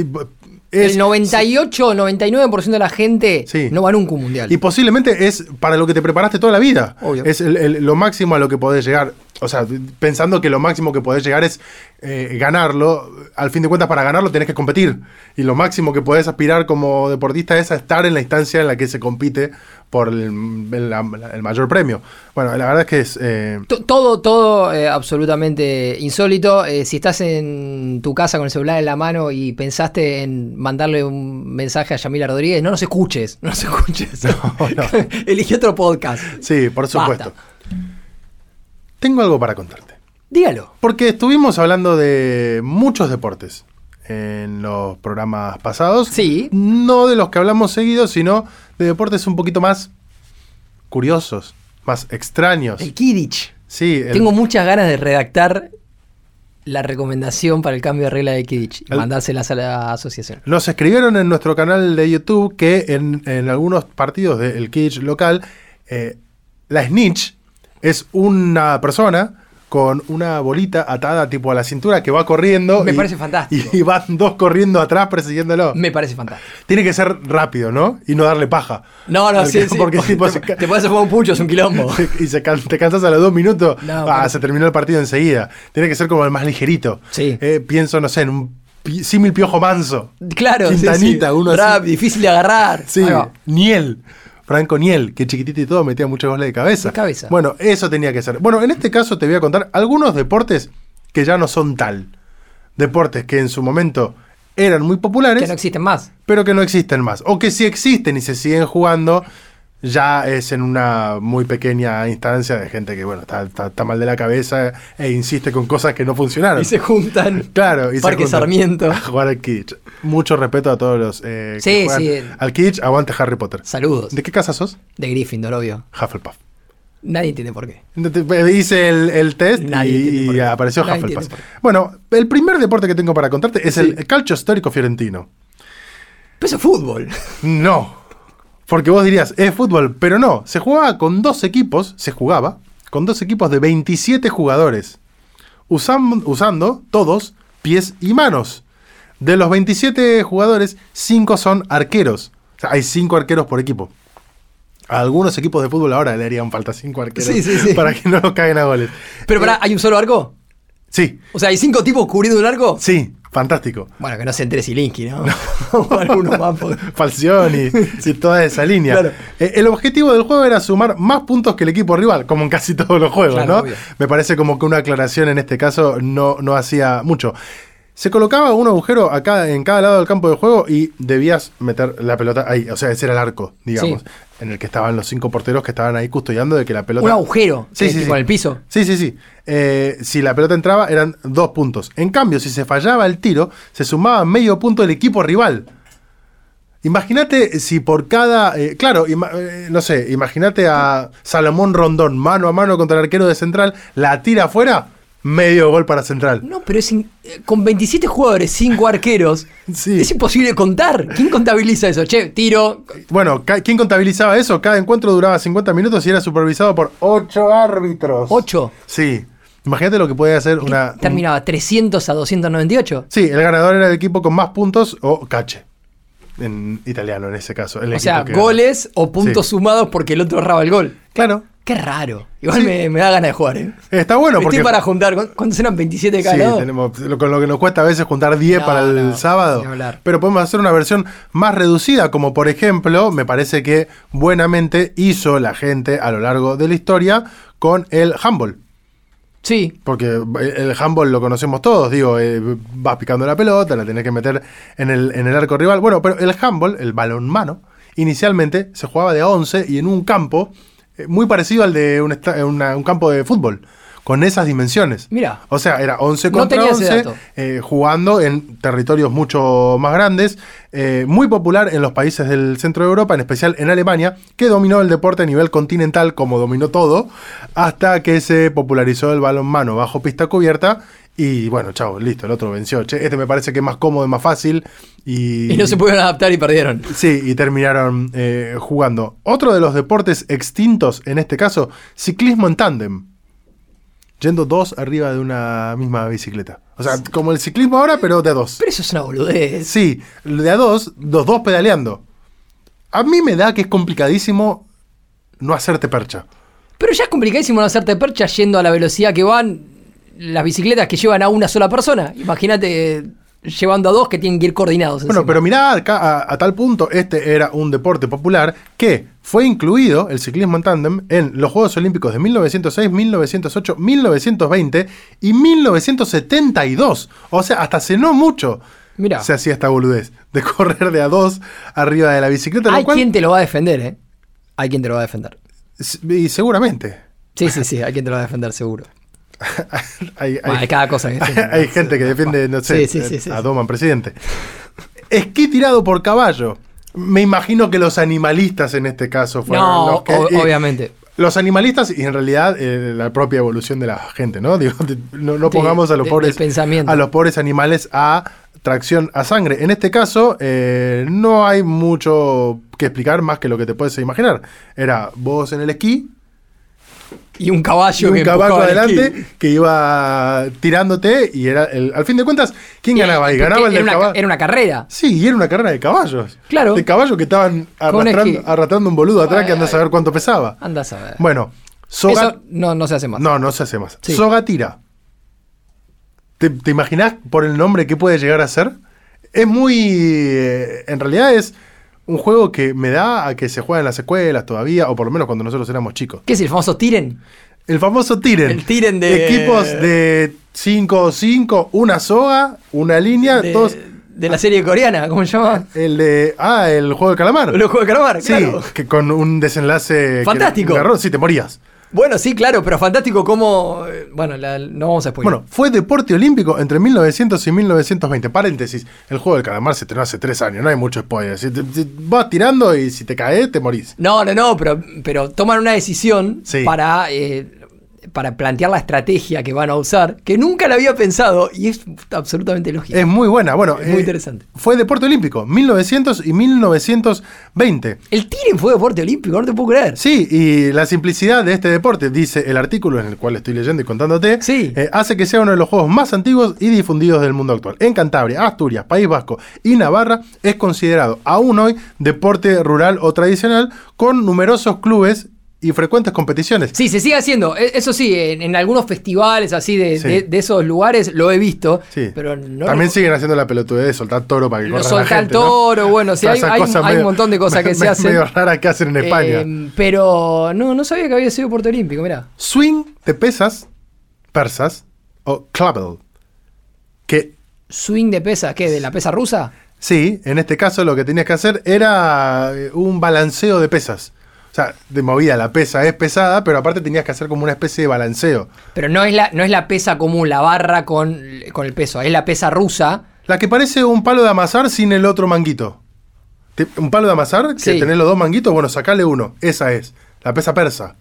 es- el 98 99% de la gente Sí. no va nunca a un mundial. Y posiblemente es para lo que te preparaste toda la vida. Obvio. Es el- el- lo máximo a lo que podés llegar. O sea, pensando que lo máximo que podés llegar es eh, ganarlo. Al fin de cuentas, para ganarlo tenés que competir. Y lo máximo que podés aspirar como deportista es a estar en la instancia en la que se compite por el, el- la- el mayor premio. Bueno, la verdad es que es... eh, To- Todo, todo eh, absolutamente insólito. Eh, si estás en tu casa con el celular en la mano y pensaste en mandarle un mensaje a Yamila Rodríguez, no nos escuches. No nos escuches. no. Elige otro podcast. sí, por supuesto. Basta. Tengo algo para contarte. Dígalo. Porque estuvimos hablando de muchos deportes en los programas pasados. Sí. No de los que hablamos seguidos, sino de deportes un poquito más curiosos, más extraños. El Kidditch. Sí, el- Tengo muchas ganas de redactar la recomendación para el cambio de regla de Kidditch y El- mandárselas a la asociación. nos escribieron en nuestro canal de YouTube que en, en algunos partidos del Kidditch local, eh, la snitch es una persona con una bolita atada tipo a la cintura que va corriendo. Me y- parece fantástico. Y, van dos corriendo atrás persiguiéndolo. Me parece fantástico. Tiene que ser rápido, ¿no? Y no darle paja. No, no, sí, sí. Porque tipo, te, te puedes hacer un pucho, es un quilombo. y se te cansas a los dos minutos. No, ah, se terminó el partido enseguida. Tiene que ser como el más ligerito. Sí. Eh, pienso, no sé, en un símil piojo manso. Claro, Quintanita, sí. uno así. Rap, difícil de agarrar. Sí. Niel. Franco Niel, que chiquitito y todo metía muchos goles de cabeza. De cabeza. Bueno, eso tenía que ser. Bueno, en este caso te voy a contar algunos deportes que ya no son tal. Deportes que en su momento eran muy populares, Que no existen más. pero que no existen más. O que si existen y se siguen jugando, ya es en una muy pequeña instancia de gente que, bueno, está, está- está mal de la cabeza e insiste con cosas que no funcionaron. Y se juntan. Claro, y se Parque juntan Sarmiento. A jugar al Kidditch. Mucho respeto a todos los eh, que Sí, juegan sí. al Kidditch. Aguante Harry Potter. Saludos. ¿De qué casa sos? De Gryffindor, obvio. Hufflepuff. Nadie entiende por qué. Hice el, el test y, apareció Nadie Hufflepuff. Bueno, el primer deporte que tengo para contarte es Sí. el calcio histórico fiorentino. Pero eso es fútbol. No. Porque vos dirías, es fútbol, pero no. Se jugaba con dos equipos, se jugaba con dos equipos de 27 jugadores, usan- usando todos pies y manos. De los 27 jugadores, 5 son arqueros. O sea, hay 5 arqueros por equipo. A algunos equipos de fútbol ahora le harían falta 5 arqueros Sí, sí, sí. para que no caigan a goles. Pero pará, ¿hay un solo arco? Sí, O sea, ¿hay cinco tipos cubriendo un arco? sí. Fantástico. Bueno, que no se entre Zielinski, ¿no? o alguno más. porque- Falcioni y toda esa línea. Claro. Eh, el objetivo del juego era sumar más puntos que el equipo rival, como en casi todos los juegos, Claro, ¿no? obvio. Me parece como que una aclaración en este caso no, no hacía mucho. Se colocaba un agujero acá en cada lado del campo de juego y debías meter la pelota ahí. O sea, ese era el arco, digamos, Sí. en el que estaban los cinco porteros que estaban ahí custodiando de que la pelota. Un agujero. Sí, que sí, el piso. Sí, sí, sí. Eh, si la pelota entraba, eran dos puntos. En cambio, si se fallaba el tiro, se sumaba medio punto del equipo rival. Imagínate si por cada. eh, claro, eh, no sé, imagínate a Salomón Rondón mano a mano contra el arquero de Central, la tira afuera, medio gol para Central. No, pero es in- eh, con 27 jugadores, 5 arqueros, Sí. es imposible contar. ¿Quién contabiliza eso? Che, tiro. Bueno, ¿quién contabilizaba eso? Cada encuentro duraba 50 minutos y era supervisado por 8 árbitros. 8. Sí. Imagínate lo que puede hacer una. un- Terminaba 300 a 298. Sí, el ganador era el equipo con más puntos o cache. En italiano, en ese caso. el O sea, que gana. goles o puntos Sí. sumados porque el otro erraba el gol. Claro. Qué raro. Igual Sí. me, me da ganas de jugar, ¿eh? Está bueno porque. Estoy para juntar. ¿cu- ¿Cuántos eran? 27 de cada Sí, lado? tenemos, lo- con lo que nos cuesta a veces juntar 10 No, para el no, sábado. Pero podemos hacer una versión más reducida, como por ejemplo, me parece que buenamente hizo la gente a lo largo de la historia con el handball. Sí. Porque el handball lo conocemos todos, digo, eh, vas picando la pelota, la tenés que meter en el, en el arco rival. Bueno, pero el handball, el balonmano, inicialmente se jugaba de a 11 y en un campo eh, muy parecido al de un, un campo de fútbol, con esas dimensiones. Mira. O sea, era 11 No contra ese 11, dato. eh, jugando en territorios mucho más grandes, eh, muy popular en los países del centro de Europa, en especial en Alemania, que dominó el deporte a nivel continental, como dominó todo, hasta que se popularizó el balonmano bajo pista cubierta. Y bueno, chao, listo, el otro venció. Che, este me parece que es más cómodo, es más fácil. Y, Y no se pudieron adaptar y perdieron. Sí, y terminaron eh, jugando. Otro de los deportes extintos, en este caso, ciclismo en tándem. Yendo dos arriba de una misma bicicleta. O sea, como el ciclismo ahora, pero de a dos. Pero eso es una boludez. Sí, de a dos, los dos pedaleando. A mí me da que es complicadísimo no hacerte percha. Pero ya es complicadísimo no hacerte percha yendo a la velocidad que van las bicicletas que llevan a una sola persona. Imagínate eh, llevando a dos que tienen que ir coordinados. Bueno, encima. pero mirá acá a, a tal punto, este era un deporte popular que fue incluido, el ciclismo en tándem, en los Juegos Olímpicos de 1906, 1908, 1920 y 1972. O sea, hasta hace no mucho Mirá. se hacía esta boludez de correr de a dos arriba de la bicicleta. hay cual- quien te lo va a defender, ¿eh? Hay quien te lo va a defender. Y seguramente. Sí, sí, sí, hay quien te lo va a defender seguro. hay, hay- Bueno, hay cada cosa que hay gente que defiende, no sé, Sí, sí, sí, sí, a. Doman presidente. Esquí tirado por caballo. Me imagino que los animalistas en este caso fueron No, los que, o- eh, obviamente. Los animalistas y en realidad eh, la propia evolución de la gente, ¿no? Digo, de- no, pongamos a los de- pobres pensamiento. a los pobres animales a tracción a sangre. En este caso eh, no hay mucho que explicar más que lo que te puedes imaginar. Era vos en el esquí Y un y caballo un que caballo adelante que iba tirándote y era el, al fin de cuentas ¿quién ganaba ahí? Ganaba el era del una, caballo. era una carrera. Sí, y era una carrera de caballos. Claro. De caballos que estaban arrastrando, un boludo atrás que anda a saber cuánto pesaba. Anda a saber. Bueno, soga, Eso no, no se hace más. no, no se hace más. Sí. Soga tira. ¿Te, te imaginás por el nombre qué puede llegar a ser? Es muy. eh, en realidad es un juego que me da a que se juega en las escuelas todavía, o por lo menos cuando nosotros éramos chicos. ¿Qué es el famoso Tiren? El famoso Tiren. El Tiren de- Equipos de 5 o 5, una soga, una línea, De, todos. de la serie coreana, ¿cómo se llama? El de. Ah, el juego del calamar. Los juegos de calamar, Sí, claro. que con un desenlace. que Fantástico. garrón, sí, te morías. Bueno, sí, claro, pero fantástico como... eh, Bueno, la- no vamos a spoiler. Bueno, fue deporte olímpico entre 1900 y 1920. Paréntesis, el juego del calamar se estrenó hace tres años, no hay mucho spoiler. Si te- si vas tirando y si te caes, te morís. No, no, no, pero, pero toman una decisión Sí. para, eh, para plantear la estrategia que van a usar, que nunca la había pensado y es absolutamente lógica. Es muy buena. Bueno, Es muy eh, interesante. Fue deporte olímpico, 1900 y 1920. El Tiren fue deporte olímpico, no te puedo creer. Sí, y la simplicidad de este deporte, dice el artículo en el cual estoy leyendo y contándote, Sí. eh, hace que sea uno de los juegos más antiguos y difundidos del mundo actual. En Cantabria, Asturias, País Vasco y Navarra es considerado aún hoy deporte rural o tradicional con numerosos clubes y frecuentes competiciones. Sí, se sigue haciendo. E- Eso sí, en, en algunos festivales así de, Sí. de- de esos lugares lo he visto. Sí. Pero no También lo- siguen haciendo la pelotudez de soltar toro para que corra la soltar gente, ¿no? toro, bueno, sí, hay- un montón de cosas que se hacen. medio raras que hacen en España. Eh, pero no, no sabía que había sido Puerto Olímpico, mira. Swing de pesas persas o clubble. Que Swing de pesa, ¿qué? ¿De la pesa rusa? sí, en este caso lo que tenías que hacer era eh, un balanceo de pesas. O sea, de movida la pesa es pesada, pero aparte tenías que hacer como una especie de balanceo. Pero no es la, no es la pesa común, la barra con, con el peso, es la pesa rusa. La que parece un palo de amasar sin el otro manguito. Un palo de amasar, que Sí. tenés los dos manguitos, bueno, sacale uno. Esa es, la pesa persa.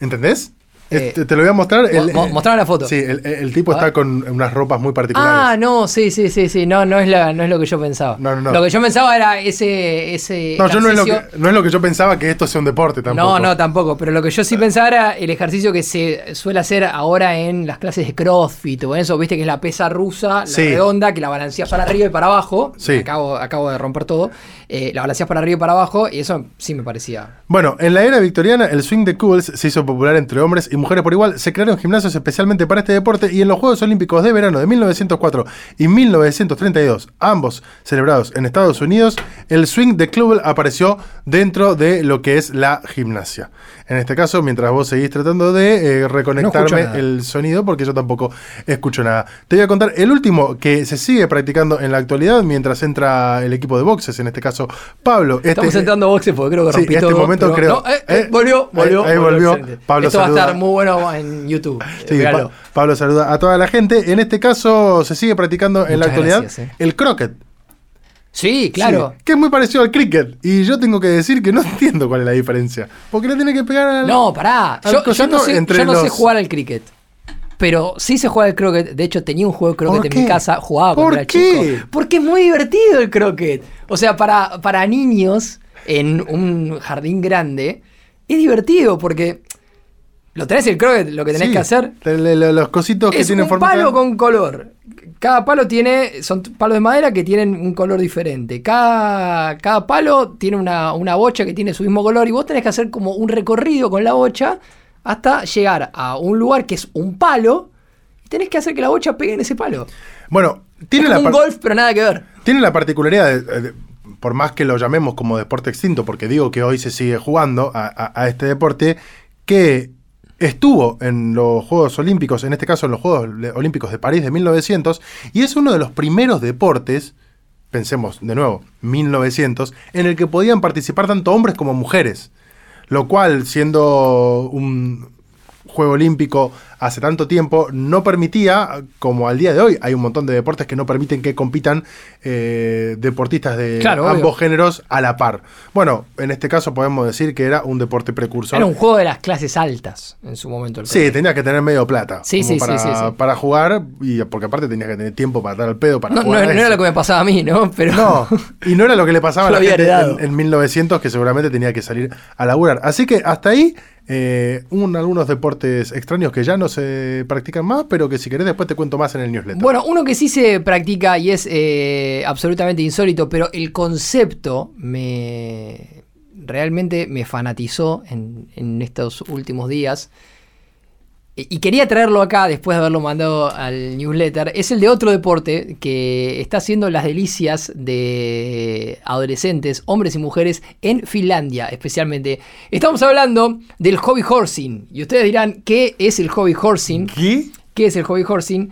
¿Entendés? Eh, Este, te lo voy a mostrar. mo- mo- mostrame la foto. Sí, el, el tipo está con unas ropas muy particulares. Ah, no, sí, sí, sí, sí. No, no es, la, no es lo que yo pensaba. No, no, no. Lo que yo pensaba era ese. ese no, yo no es, lo que, no es lo que yo pensaba que esto sea un deporte tampoco. No, no, tampoco. Pero lo que yo sí pensaba era el ejercicio que se suele hacer ahora en las clases de CrossFit o en eso, viste que es la pesa rusa, la Sí. redonda, que la balanceas para arriba y para abajo. Sí. Acabo, acabo de romper todo. Eh, la balanceas para arriba y para abajo, y eso sí me parecía. Bueno, en la era victoriana, el swing de Kugels se hizo popular entre hombres y mujeres por igual. Se crearon gimnasios especialmente para este deporte y en los Juegos Olímpicos de verano de 1904 y 1932, ambos celebrados en Estados Unidos, el swing de Kugel apareció dentro de lo que es la gimnasia. En este caso, mientras vos seguís tratando de eh, reconectarme el sonido, porque yo tampoco escucho nada. Te voy a contar el último que se sigue practicando en la actualidad mientras entra el equipo de boxes, en este caso Pablo. Este, Estamos entrando boxes porque creo que Sí, rompí este todo, momento pero- creo- no, eh, eh, eh, volvió, ahí- volvió. ahí volvió. excelente. Pablo Esto va a saluda. estar muy bueno en YouTube. Sí. Pa- Pablo saluda a toda la gente. En este caso se sigue practicando en la actualidad gracias, eh. el croquet. Sí, claro. Sí, que es muy parecido al cricket. Y yo tengo que decir que no entiendo cuál es la diferencia. Porque le tiene que pegar al. No, pará. al Yo, no, sé, entre yo no sé jugar al cricket. Pero sí sé jugar al croquet. De hecho, tenía un juego de croquet ¿Por en qué? mi casa. Jugaba cuando ¿Por era qué? chico. Porque es muy divertido el croquet. O sea, para, para niños en un jardín grande, es divertido porque lo tenés el croquet, lo que tenés Sí, que hacer le- le- le- los cositos que es tienen un forma. palo con color. Cada palo tiene. Son palos de madera que tienen un color diferente. Cada, cada palo tiene una, una bocha que tiene su mismo color. Y vos tenés que hacer como un recorrido con la bocha hasta llegar a un lugar que es un palo. Y tenés que hacer que la bocha pegue en ese palo. Bueno, tiene es la, un golf, pero nada que ver. tiene la particularidad, de- de- por más que lo llamemos como deporte extinto, porque digo que hoy se sigue jugando a, a- a este deporte, que estuvo en los Juegos Olímpicos, en este caso en los Juegos Olímpicos de París de 1900, y es uno de los primeros deportes, pensemos de nuevo, 1900, en el que podían participar tanto hombres como mujeres. Lo cual, siendo un juego olímpico hace tanto tiempo, no permitía, como al día de hoy, hay un montón de deportes que no permiten que compitan eh, deportistas de Claro, obvio. ambos géneros a la par. Bueno, en este caso podemos decir que era un deporte precursor. Era un juego de las clases altas en su momento. el Sí, tenía que tener medio plata. Sí, sí, para, sí, para jugar, y porque aparte tenías que tener tiempo para dar al pedo para No, no- jugar. no era lo que me pasaba a mí, ¿no? Pero No, y no era lo que le pasaba a la gente en, en 1900, que seguramente tenía que salir a laburar. Así que hasta ahí, eh, un- algunos deportes extraños que ya no se practican más, pero que si querés después te cuento más en el newsletter. Bueno, uno que sí se practica y es eh, absolutamente insólito, pero el concepto me realmente me fanatizó en, en estos últimos días. Y quería traerlo acá después de haberlo mandado al newsletter. Es el de otro deporte que está haciendo las delicias de adolescentes, hombres y mujeres en Finlandia, especialmente. Estamos hablando del hobby horsing. Y ustedes dirán, ¿qué es el hobby horsing? ¿Qué? ¿Qué es el hobby horsing?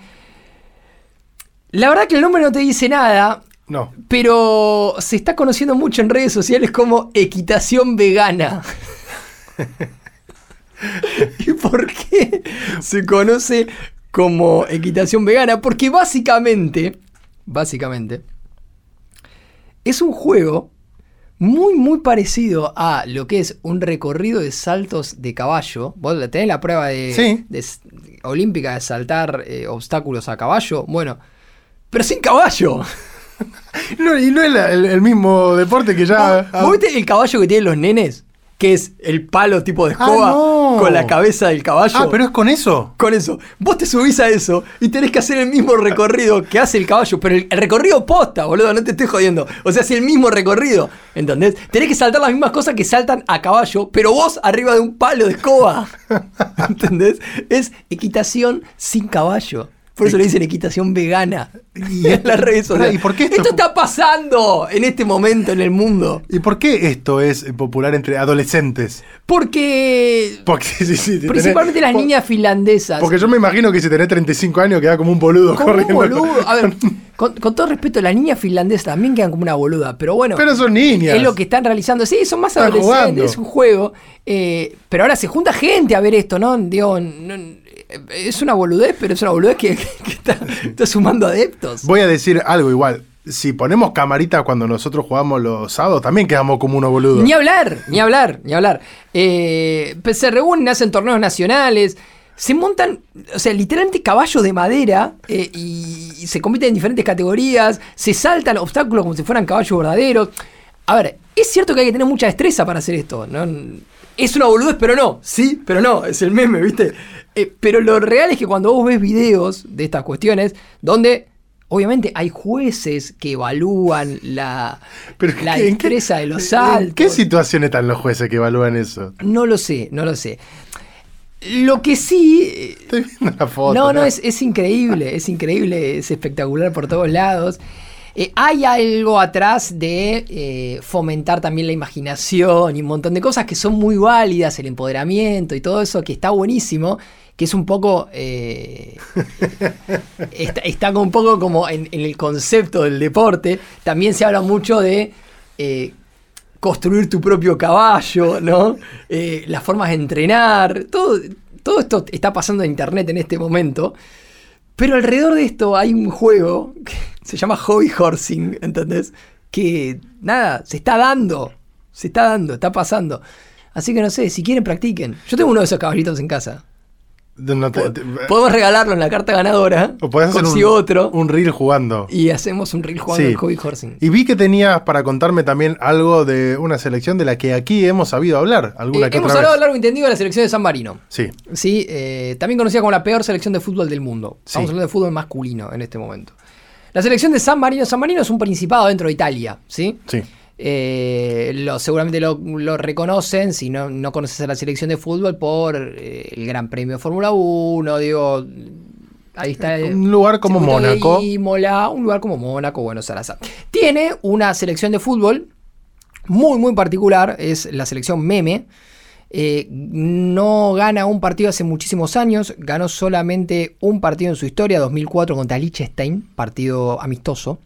La verdad que el nombre no te dice nada, No. pero se está conociendo mucho en redes sociales como equitación vegana. ¿Y por qué se conoce como equitación vegana? Porque básicamente, básicamente, es un juego muy, muy parecido a lo que es un recorrido de saltos de caballo. Vos tenés la prueba de, Sí. de s- olímpica de saltar eh, obstáculos a caballo. Bueno, pero sin caballo. No, y no es la- el, el mismo deporte que ya. ¿Vos viste el caballo que tienen los nenes? Que es el palo tipo de Ah, escoba. no. No. con la cabeza del caballo. Ah, pero es con eso. Con eso. Vos te subís a eso y tenés que hacer el mismo recorrido que hace el caballo, pero el, el recorrido posta, boludo, no te estoy jodiendo. O sea, es el mismo recorrido, ¿entendés? Tenés que saltar las mismas cosas que saltan a caballo, pero vos arriba de un palo de escoba. ¿Entendés? Es equitación sin caballo. Por eso le dicen equitación vegana. Y en las redes sociales. ¿y por qué esto- esto está pasando en este momento en el mundo? ¿Y por qué esto es eh, popular entre adolescentes? Porque Porque sí, sí, si principalmente tenés- las niñas finlandesas. Porque yo me imagino que si tenés 35 años queda como un boludo Como un corriendo. boludo. A ver, con, con todo respeto, las niñas finlandesas también quedan como una boluda, pero bueno. Pero son niñas. Es lo que están realizando. Sí, son más Están adolescentes, jugando. es un juego. eh, pero ahora se junta gente a ver esto, ¿no? Digo, no- es una boludez, pero es una boludez que, que está, está sumando adeptos. Voy a decir algo igual. Si ponemos camaritas cuando nosotros jugamos los sábados, también quedamos como unos boludos. Ni hablar, ni hablar, ni hablar. Eh, pues se reúnen, hacen torneos nacionales, se montan, o sea, literalmente caballos de madera eh, y, y se compiten en diferentes categorías, se saltan obstáculos como si fueran caballos verdaderos. A ver, es cierto que hay que tener mucha destreza para hacer esto, ¿no? Es una boludez, pero no, sí, pero no, es el meme, ¿viste? Eh, pero lo real es que cuando vos ves videos de estas cuestiones, donde obviamente hay jueces que evalúan la, Pero la ¿qué- en qué- destreza de los ¿En saltos. qué situación están los jueces que evalúan eso? No lo sé, no lo sé. Lo que sí. Estoy viendo la foto. No, no, es, es increíble, es increíble, es espectacular por todos lados. Eh, hay algo atrás de eh, fomentar también la imaginación y un montón de cosas que son muy válidas, el empoderamiento y todo eso, que está buenísimo, que es un poco... eh, está, un poco como en, el concepto del deporte. También se habla mucho de... construir tu propio caballo, ¿no? Las formas de entrenar, todo, todo esto está pasando en internet en este momento. Pero alrededor de esto hay un juego que se llama Hobby Horsing, ¿entendés? Que nada, se está dando, se está dando, está pasando. Así que no sé, si quieren practiquen. Yo tengo uno de esos caballitos en casa. No te- te- Podemos regalarlo en la carta ganadora. o podés hacer un, otro. un reel jugando. y hacemos un reel jugando Sí. Hobby Horsing. Y vi que tenías para contarme también algo de una selección de la que aquí hemos sabido hablar. Alguna Eh, que hemos otra hablado vez. largo y entendido de la selección de San Marino. Sí. Sí, eh, también conocida como la peor selección de fútbol del mundo. Estamos Sí. hablando de fútbol masculino en este momento. La selección de San Marino. San Marino es un principado dentro de Italia, ¿sí? Sí. Eh, lo, seguramente lo, lo reconocen si no, no conoces a la selección de fútbol por eh, el Gran Premio de Fórmula 1, digo. Ahí está. eh, Un lugar como Mónaco. Imola, un lugar como Mónaco, bueno, Salazar. Tiene una selección de fútbol muy, muy particular, es la selección Meme. Eh, no gana un partido hace muchísimos años, ganó solamente un partido en su historia, 2004 contra Liechtenstein, partido amistoso.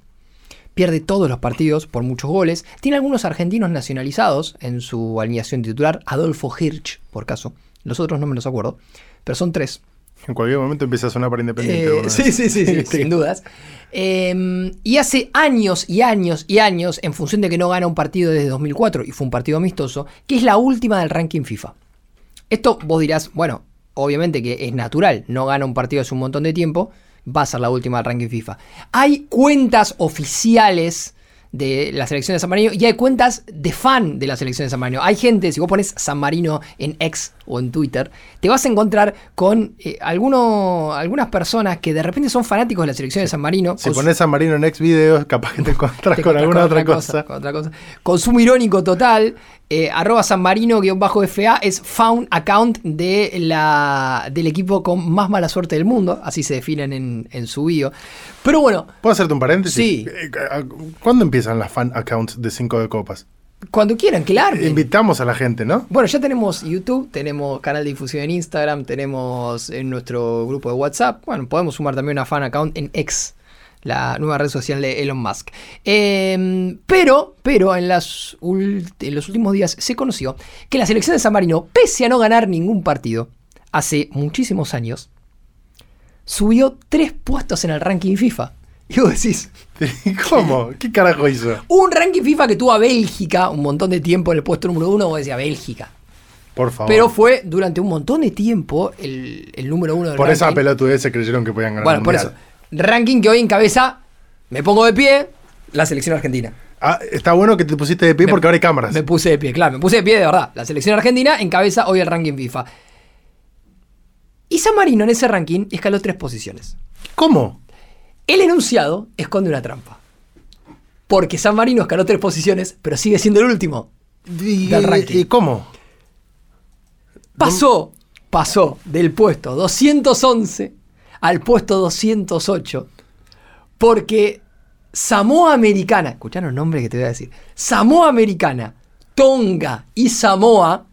Pierde todos los partidos por muchos goles. Tiene algunos argentinos nacionalizados en su alineación titular, Adolfo Hirsch, por caso. Los otros no me los acuerdo, pero son tres. En cualquier momento empieza a sonar para independiente. Eh, sí, sí, sí, sí, sin dudas. Eh, y hace años y años y años, en función de que no gana un partido desde 2004 y fue un partido amistoso, que es la última del ranking FIFA. Esto vos dirás, bueno, obviamente que es natural, no gana un partido hace un montón de tiempo, va a ser la última del ranking FIFA. Hay cuentas oficiales de la selección de San Marino y hay cuentas de fan de la selección de San Marino. Hay gente, si vos pones San Marino en X o en Twitter, te vas a encontrar con eh, alguno- algunas personas que de repente son fanáticos de la selección de San Marino. Si pones San Marino en ex videos, capaz que te encontrás te con alguna otra cosa. con otra cosa. Consumo irónico total. eh, arroba San Marino-FA es found account de la, del equipo con más mala suerte del mundo. Así se definen en, en su bio. Pero bueno, ¿Puedo hacerte un paréntesis? Sí. Eh, ¿Cuándo empiezan las fan accounts de 5 de copas? Cuando quieran, claro. Invitamos a la gente, ¿no? Bueno, ya tenemos YouTube, tenemos canal de difusión en Instagram, tenemos en nuestro grupo de WhatsApp. Bueno, podemos sumar también una fan account en X, la nueva red social de Elon Musk. Eh, pero, pero en, las en los últimos días se conoció que la selección de San Marino, pese a no ganar ningún partido hace muchísimos años, subió tres puestos en el ranking FIFA. Y vos decís, ¿Cómo? ¿Qué carajo hizo? un ranking FIFA que tuvo a Bélgica un montón de tiempo en el puesto número uno, vos decías Bélgica. Por favor. Pero fue durante un montón de tiempo el, el número uno del por esa ranking. pelotudez se creyeron que podían ganar Bueno, el por eso. Ranking que hoy encabeza, me pongo de pie, la selección argentina. Ah, está bueno que te pusiste de pie Me- porque ahora hay cámaras. Me puse de pie, claro, me puse de pie de verdad. La selección argentina encabeza hoy el ranking FIFA. Y San Marino en ese ranking escaló tres posiciones. ¿Cómo? El enunciado esconde una trampa. Porque San Marino escaló tres posiciones, pero sigue siendo el último. ¿Y, Del ranking. y cómo? Pasó, pasó del puesto 211 al puesto 208. Porque Samoa Americana, escucharon los nombres que te voy a decir. Samoa Americana, Tonga y Samoa,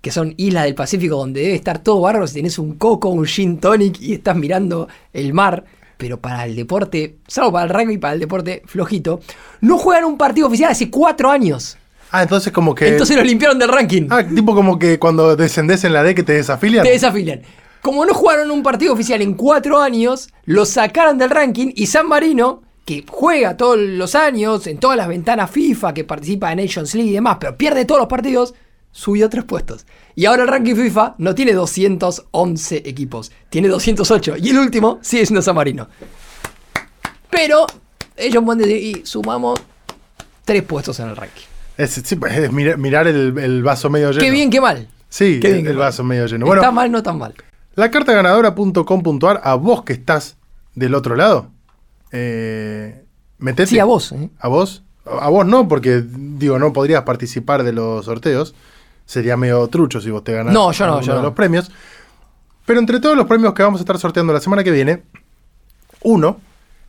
que son islas del Pacífico donde debe estar todo bárbaro si tenés un coco, un gin tonic y estás mirando el mar. Pero para el deporte, salvo para el rugby, para el deporte flojito, no juegan un partido oficial hace cuatro años. Ah, entonces como que... Entonces los limpiaron del ranking. Ah, tipo como que cuando descendés en la D que te desafilian. te desafilian. Como no jugaron un partido oficial en cuatro años, lo sacaron del ranking y San Marino, que juega todos los años en todas las ventanas FIFA, que participa en Nations League y demás, pero pierde todos los partidos, subió tres puestos. Y ahora el ranking FIFA no tiene 211 equipos, tiene 208. Y el último sigue siendo San Marino. Pero ellos pueden decir, y sumamos tres puestos en el ranking. Es, sí, pues, es mira- mirar el, el vaso medio lleno. Qué bien, qué mal. Sí, Qué bien, el, mal. vaso medio lleno. Bueno, Está mal, no tan mal. la carta ganadora.com.ar, a vos que estás del otro lado, eh, metete. Sí, a vos. ¿eh? ¿A vos? A vos no, porque digo, no podrías participar de los sorteos. Sería medio trucho si vos te ganás No, yo no, alguno yo de no. los premios. Pero entre todos los premios que vamos a estar sorteando la semana que viene, uno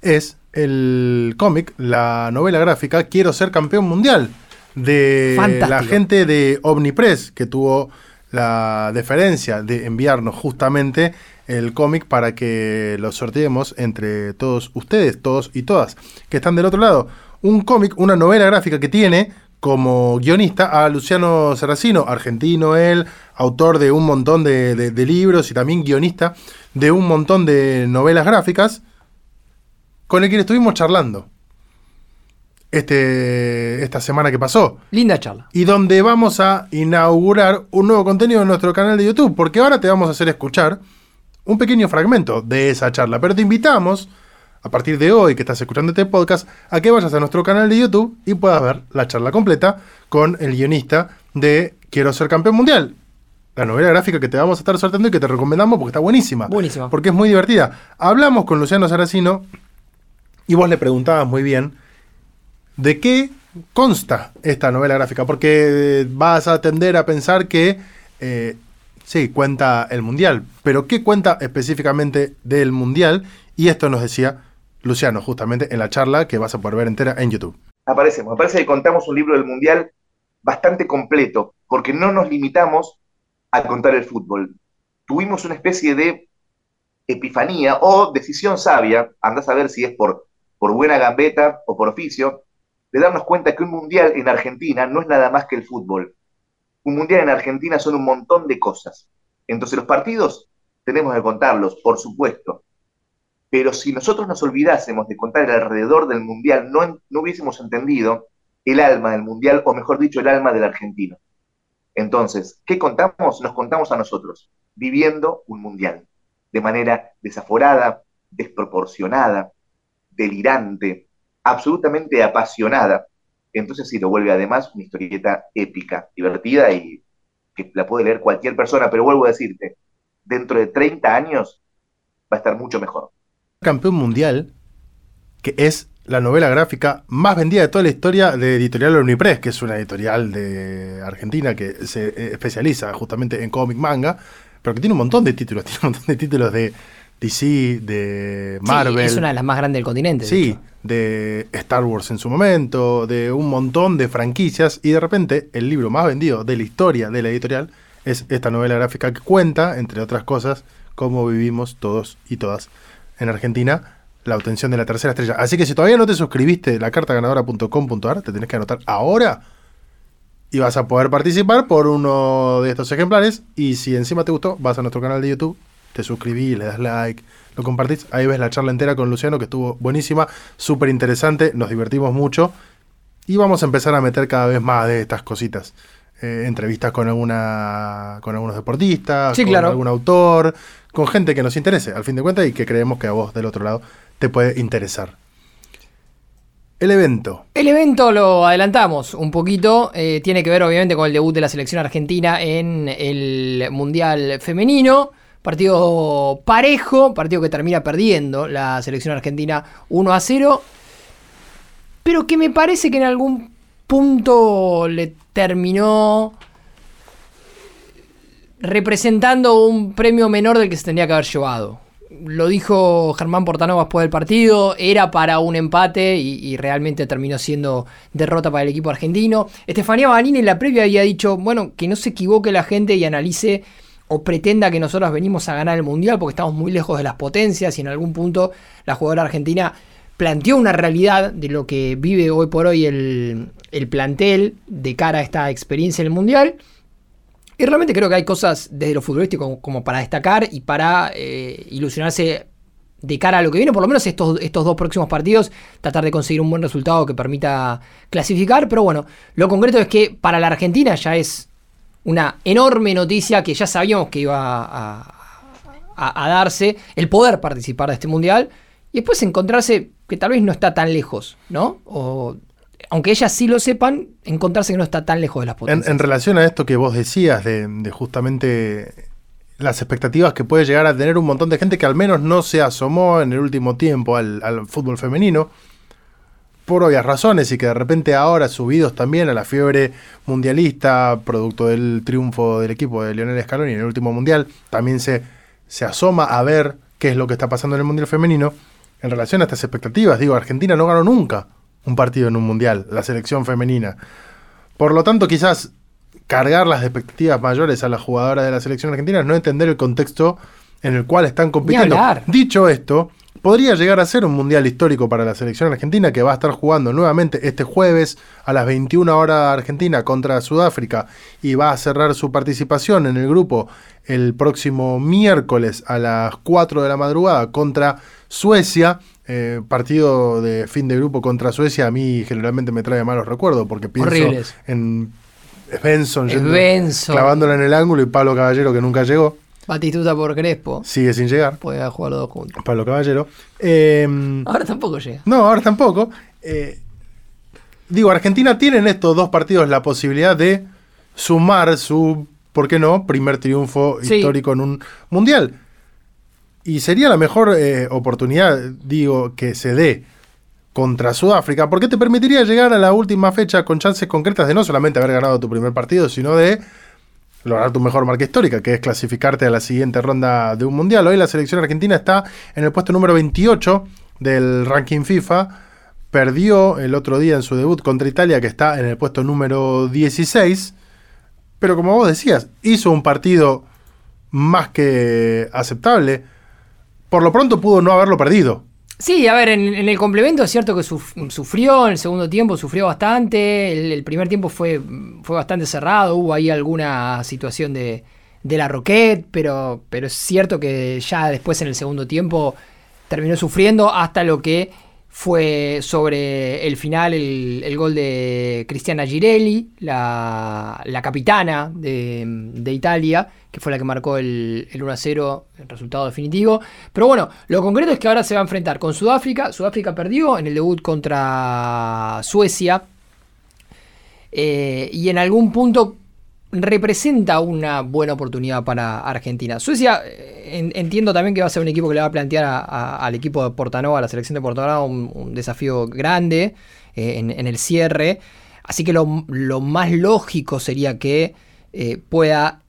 es el cómic, la novela gráfica Quiero ser campeón mundial de Fantástico. la gente de Omnipress que tuvo la deferencia de enviarnos justamente el cómic para que lo sorteemos entre todos ustedes, todos y todas que están del otro lado. Un cómic, una novela gráfica que tiene como guionista a Luciano Serracino, argentino él, autor de un montón de, de- de libros y también guionista de un montón de novelas gráficas, con el que estuvimos charlando este, esta semana que pasó Linda charla. y donde vamos a inaugurar un nuevo contenido en nuestro canal de YouTube, porque ahora te vamos a hacer escuchar un pequeño fragmento de esa charla, pero te invitamos a partir de hoy que estás escuchando este podcast a que vayas a nuestro canal de YouTube y puedas ver la charla completa con el guionista de Quiero ser campeón mundial. La novela gráfica que te vamos a estar sorteando y que te recomendamos porque está buenísima. Buenísima. Porque es muy divertida. Hablamos con Luciano Saracino y vos le preguntabas muy bien ¿De qué consta esta novela gráfica? Porque vas a tender a pensar que eh, sí, cuenta el Mundial, pero ¿qué cuenta específicamente del Mundial? Y esto nos decía Luciano justamente en la charla que vas a poder ver entera en YouTube. aparecemos. Me parece que contamos un libro del Mundial bastante completo, porque no nos limitamos a contar el fútbol. Tuvimos una especie de epifanía o decisión sabia, andás a ver si es por, por buena gambeta o por oficio, de darnos cuenta que un Mundial en Argentina no es nada más que el fútbol. Un Mundial en Argentina son un montón de cosas. Entonces los partidos tenemos que contarlos, por supuesto, pero si nosotros nos olvidásemos de contar el alrededor del Mundial, no, no hubiésemos entendido el alma del Mundial, o mejor dicho, el alma del argentino. Entonces, ¿qué contamos? Nos contamos a nosotros, viviendo un Mundial, de manera desaforada, desproporcionada, delirante, absolutamente apasionada. Entonces sí, lo vuelve además una historieta épica, divertida y que la puede leer cualquier persona, pero vuelvo a decirte, dentro de 30 años va a estar mucho mejor. Campeón Mundial, que es la novela gráfica más vendida de toda la historia de Editorial Omnipress, que es una editorial de Argentina que se eh, especializa justamente en cómic manga, pero que tiene un montón de títulos, tiene un montón de títulos de DC, de Marvel. Sí, es una de las más grandes del continente. de Sí, hecho. de Star Wars en su momento, de un montón de franquicias, y de repente el libro más vendido de la historia de la editorial es esta novela gráfica que cuenta, entre otras cosas, cómo vivimos todos y todas en Argentina la obtención de la tercera estrella. Así que si todavía no te suscribiste la cartaganadora.com.ar, te tenés que anotar ahora y vas a poder participar por uno de estos ejemplares. Y si encima te gustó, vas a nuestro canal de YouTube, te suscribís, le das like, lo compartís. Ahí ves la charla entera con Luciano, que estuvo buenísima, súper interesante, nos divertimos mucho. Y vamos a empezar a meter cada vez más de estas cositas. Eh, entrevistas con alguna con algunos deportistas, Sí, con claro. algún autor, con gente que nos interese, al fin de cuentas, y que creemos que a vos del otro lado te puede interesar. El evento. El evento lo adelantamos un poquito. eh, tiene que ver, obviamente, con el debut de la selección argentina en el Mundial Femenino. Partido parejo, partido que termina perdiendo la selección argentina 1 a 0, pero que me parece que en algún punto le terminó representando un premio menor del que se tendría que haber llevado. Lo dijo Germán Portanova después del partido, era para un empate y, realmente terminó siendo derrota para el equipo argentino. Estefanía Banini en la previa había dicho, bueno, que no se equivoque la gente y analice o pretenda que nosotros venimos a ganar el Mundial porque estamos muy lejos de las potencias y en algún punto la jugadora argentina planteó una realidad de lo que vive hoy por hoy el, el plantel de cara a esta experiencia en el Mundial. Y realmente creo que hay cosas desde lo futbolístico como, para destacar y para eh, ilusionarse de cara a lo que viene, por lo menos estos, estos dos próximos partidos, tratar de conseguir un buen resultado que permita clasificar. Pero bueno, lo concreto es que para la Argentina ya es una enorme noticia que ya sabíamos que iba a, a darse, el poder participar de este mundial y después encontrarse que tal vez no está tan lejos, ¿no? O aunque ellas sí lo sepan, encontrarse que no está tan lejos de las potencias. En, relación a esto que vos decías, de, justamente las expectativas que puede llegar a tener un montón de gente que al menos no se asomó en el último tiempo al, fútbol femenino, por obvias razones, y que de repente ahora subidos también a la fiebre mundialista, producto del triunfo del equipo de Lionel Scaloni en el último mundial, también se, se asoma a ver qué es lo que está pasando en el mundial femenino. En relación a estas expectativas, digo, Argentina no ganó nunca un partido en un mundial, la selección femenina. Por lo tanto, quizás cargar las expectativas mayores a las jugadoras de la selección argentina es no entender el contexto en el cual están compitiendo. Dicho esto, podría llegar a ser un mundial histórico para la selección argentina que va a estar jugando nuevamente este jueves a las 21 horas Argentina contra Sudáfrica y va a cerrar su participación en el grupo el próximo miércoles a las 4 de la madrugada contra Suecia. Eh, partido de fin de grupo contra Suecia a mí generalmente me trae malos recuerdos porque pienso en Benson, clavándola en el ángulo y Pablo Caballero que nunca llegó. Batistuta por Crespo. Sigue sin llegar. Puede jugar los dos juntos. Pablo Caballero. Em, ahora tampoco llega. No, ahora tampoco. Eh, digo, Argentina tiene en estos dos partidos la posibilidad de sumar su, ¿por qué no?, primer triunfo histórico en un mundial. Y sería la mejor eh, oportunidad, digo, que se dé contra Sudáfrica, porque te permitiría llegar a la última fecha con chances concretas de no solamente haber ganado tu primer partido, sino de lograr tu mejor marca histórica, que es clasificarte a la siguiente ronda de un mundial. Hoy la selección argentina está en el puesto número 28 del ranking FIFA. Perdió el otro día en su debut contra Italia, que está en el puesto número 16. Pero como vos decías, hizo un partido más que aceptable por lo pronto pudo no haberlo perdido. Sí, a ver, en, el complemento es cierto que sufrió, en el segundo tiempo sufrió bastante, el, primer tiempo fue, fue bastante cerrado, hubo ahí alguna situación de, de la Roquette, pero, pero es cierto que ya después en el segundo tiempo terminó sufriendo hasta lo que fue sobre el final el, gol de Cristiana Girelli, la, capitana de, Italia, que fue la que marcó el, 1 0, el resultado definitivo. Pero bueno, lo concreto es que ahora se va a enfrentar con Sudáfrica. Sudáfrica perdió en el debut contra Suecia. Eh, y en algún punto representa una buena oportunidad para Argentina. Suecia, eh, entiendo también que va a ser un equipo que le va a plantear al equipo de Portanova, a la selección de Portanova, un, desafío grande eh, en, el cierre. Así que lo, más lógico sería que eh, pueda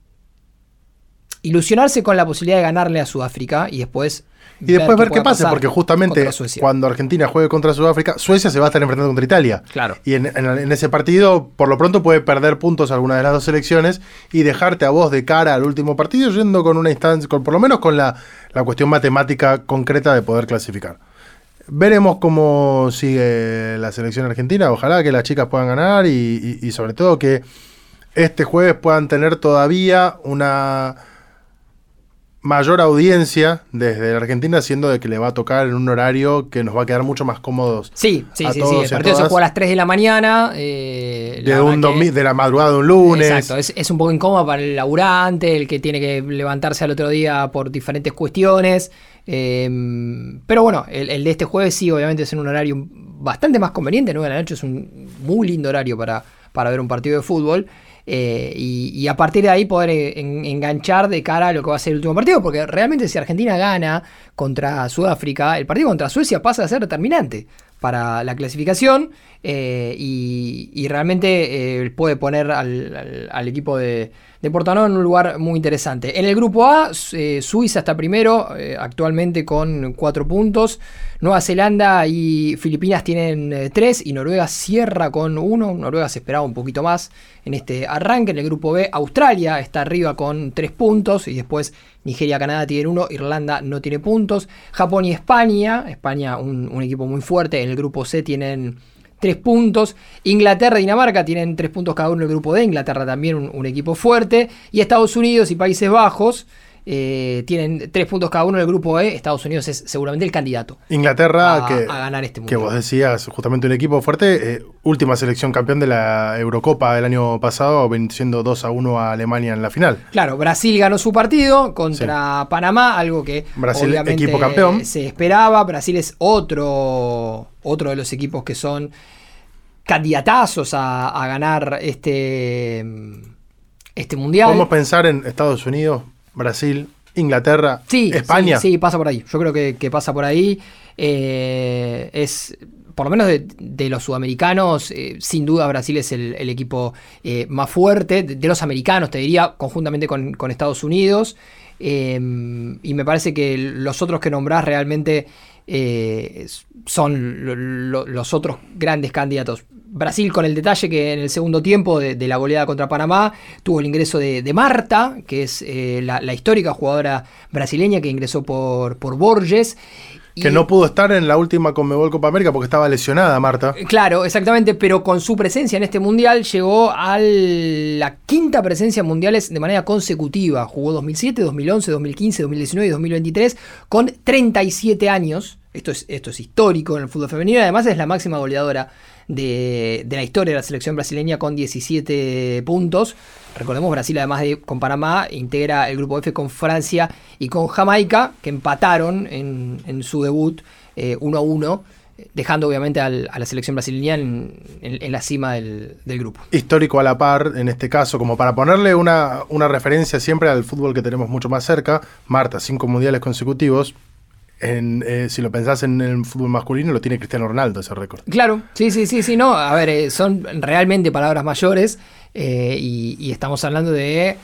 ilusionarse con la posibilidad de ganarle a Sudáfrica y después y después ver qué, pasa, porque justamente cuando Argentina juegue contra Sudáfrica, Suecia se va a estar enfrentando contra Italia. Claro. Y en, ese partido, por lo pronto, puede perder puntos alguna de las dos selecciones y dejarte a vos de cara al último partido, yendo con una instancia, con, por lo menos con la, cuestión matemática concreta de poder clasificar. Veremos cómo sigue la selección argentina. Ojalá que las chicas puedan ganar y sobre todo que este jueves puedan tener todavía una mayor audiencia desde la Argentina, siendo de que le va a tocar en un horario que nos va a quedar mucho más cómodos. Sí, sí, sí, sí. El partido se juega a las 3 de la mañana. Eh, de, un de la madrugada de un lunes. Exacto, es, un poco incómodo para el laburante, el que tiene que levantarse al otro día por diferentes cuestiones. Em, pero bueno, el, de este jueves sí, obviamente es en un horario bastante más conveniente. 9 de la noche es un muy lindo horario para, para ver un partido de fútbol. Eh, y, a partir de ahí poder eh, en- enganchar de cara a lo que va a ser el último partido, porque realmente si Argentina gana contra Sudáfrica, el partido contra Suecia pasa a ser determinante para la clasificación eh, y, realmente puede poner al equipo de, de Portanova en un lugar muy interesante. En el grupo A, eh, Suiza está primero, eh, actualmente con cuatro puntos. Nueva Zelanda y Filipinas tienen eh, tres y Noruega cierra con uno. Noruega se esperaba un poquito más en este arranque. En el grupo B, Australia está arriba con tres puntos y después Nigeria, Canadá tienen uno, Irlanda no tiene puntos. Japón y España, España un equipo muy fuerte. En el grupo C tienen tres puntos. Inglaterra y Dinamarca tienen tres puntos cada uno el grupo D. Inglaterra también un equipo fuerte. Y Estados Unidos y Países Bajos eh, tienen tres puntos cada uno en el grupo E. Estados Unidos es seguramente el candidato. Inglaterra, a- que, a ganar este que mundial. vos decías, justamente un equipo fuerte, eh, última selección campeón de la Eurocopa del año pasado, venciendo 2 a 1 a Alemania en la final. Claro, Brasil ganó su partido contra Panamá, algo que Brasil, obviamente equipo campeón. se esperaba. Brasil es otro, otro de los equipos que son candidatazos a, a ganar este, este mundial. Podemos pensar en Estados Unidos, Brasil, Inglaterra, Sí, España. Sí, sí, pasa por ahí. Yo creo que, que pasa por ahí. Eh, es, por lo menos de, de los sudamericanos, eh, sin duda Brasil es el, el equipo eh, más fuerte. De, de los americanos, te diría, conjuntamente con, con Estados Unidos. Eh, y me parece que los otros que nombrás realmente son lo- lo- los otros grandes candidatos. Brasil con el detalle que en el segundo tiempo de, de la goleada contra Panamá tuvo el ingreso de, de Marta, que es eh, la, la histórica jugadora brasileña que ingresó por, por Borges. Que Y- no pudo estar en la última Conmebol Copa América porque estaba lesionada, Marta. Claro, exactamente, pero con su presencia en este mundial llegó a la quinta presencia en mundiales de manera consecutiva. Jugó 2007, 2011, 2015, 2019 y 2023 con 37 años. Esto es, esto es histórico en el fútbol femenino. Además es la máxima goleadora de, de la historia de la selección brasileña con 17 puntos. Recordemos, Brasil además de con Panamá integra el grupo F con Francia y con Jamaica, que empataron en, en su debut eh, 1 a 1 dejando obviamente a la selección brasileña en, en- en la cima del, del grupo. Histórico a la par, en este caso, como para ponerle una, una referencia siempre al fútbol que tenemos mucho más cerca. Marta, cinco mundiales consecutivos. En, eh, si lo pensás en el fútbol masculino, lo tiene Cristiano Ronaldo ese récord. Claro, sí, sí, sí, sí, no, a ver, eh, son realmente palabras mayores eh, y, y estamos hablando de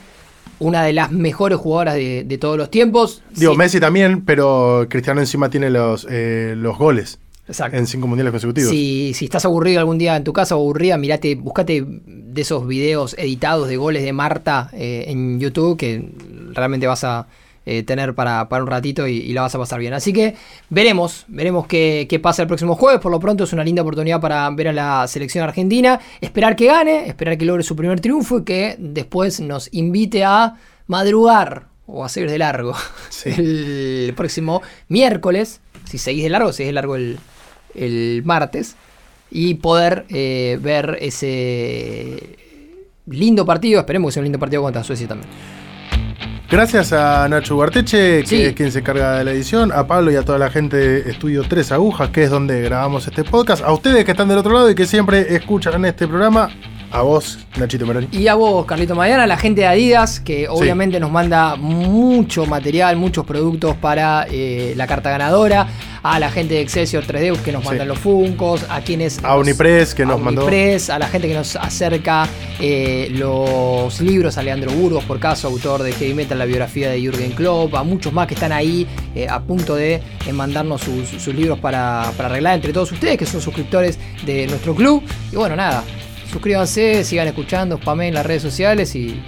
una de las mejores jugadoras de, de todos los tiempos. Digo, Sí, Messi también, pero Cristiano encima tiene los, eh, los goles Exacto. en cinco mundiales consecutivos. Si, si estás aburrido algún día en tu casa o aburrida, mirate, buscate de esos videos editados de goles de Marta en YouTube que realmente vas a eh, tener para, para un ratito y, y la vas a pasar bien. Así que veremos, veremos qué, qué pasa el próximo jueves. Por lo pronto es una linda oportunidad para ver a la selección argentina, esperar que gane, esperar que logre su primer triunfo y que después nos invite a madrugar o a seguir de largo Sí. el próximo miércoles. Si seguís de largo, seguís de largo el, el martes y poder eh, ver ese lindo partido. Esperemos que sea un lindo partido contra Suecia también. Gracias a Nacho Guarteche, que Sí. es quien se encarga de la edición, a Pablo y a toda la gente de Estudio Tres Agujas, que es donde grabamos este podcast, a ustedes que están del otro lado y que siempre escuchan este programa, a vos, Nachito Meroni. Y a vos, Carlito Mariana, a la gente de Adidas, que obviamente nos manda mucho material, muchos productos para eh, la carta ganadora. A la gente de Excelsior 3D que nos Sí. mandan los Funcos. A quienes. A Unipress, que a nos mandó. Unipress, a la gente que nos acerca eh, los libros, a Leandro Burgos, por caso, autor de Heavy Metal, la biografía de Jürgen Klopp, a muchos más que están ahí eh, a punto de mandarnos sus, sus libros para, para arreglar entre todos ustedes, que son suscriptores de nuestro club. Y bueno, nada, suscríbanse, sigan escuchando, spamen en las redes sociales y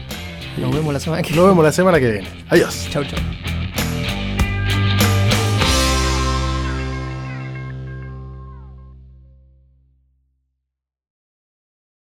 nos vemos la semana que Nos vemos la semana que viene. Adiós. Chau, chau.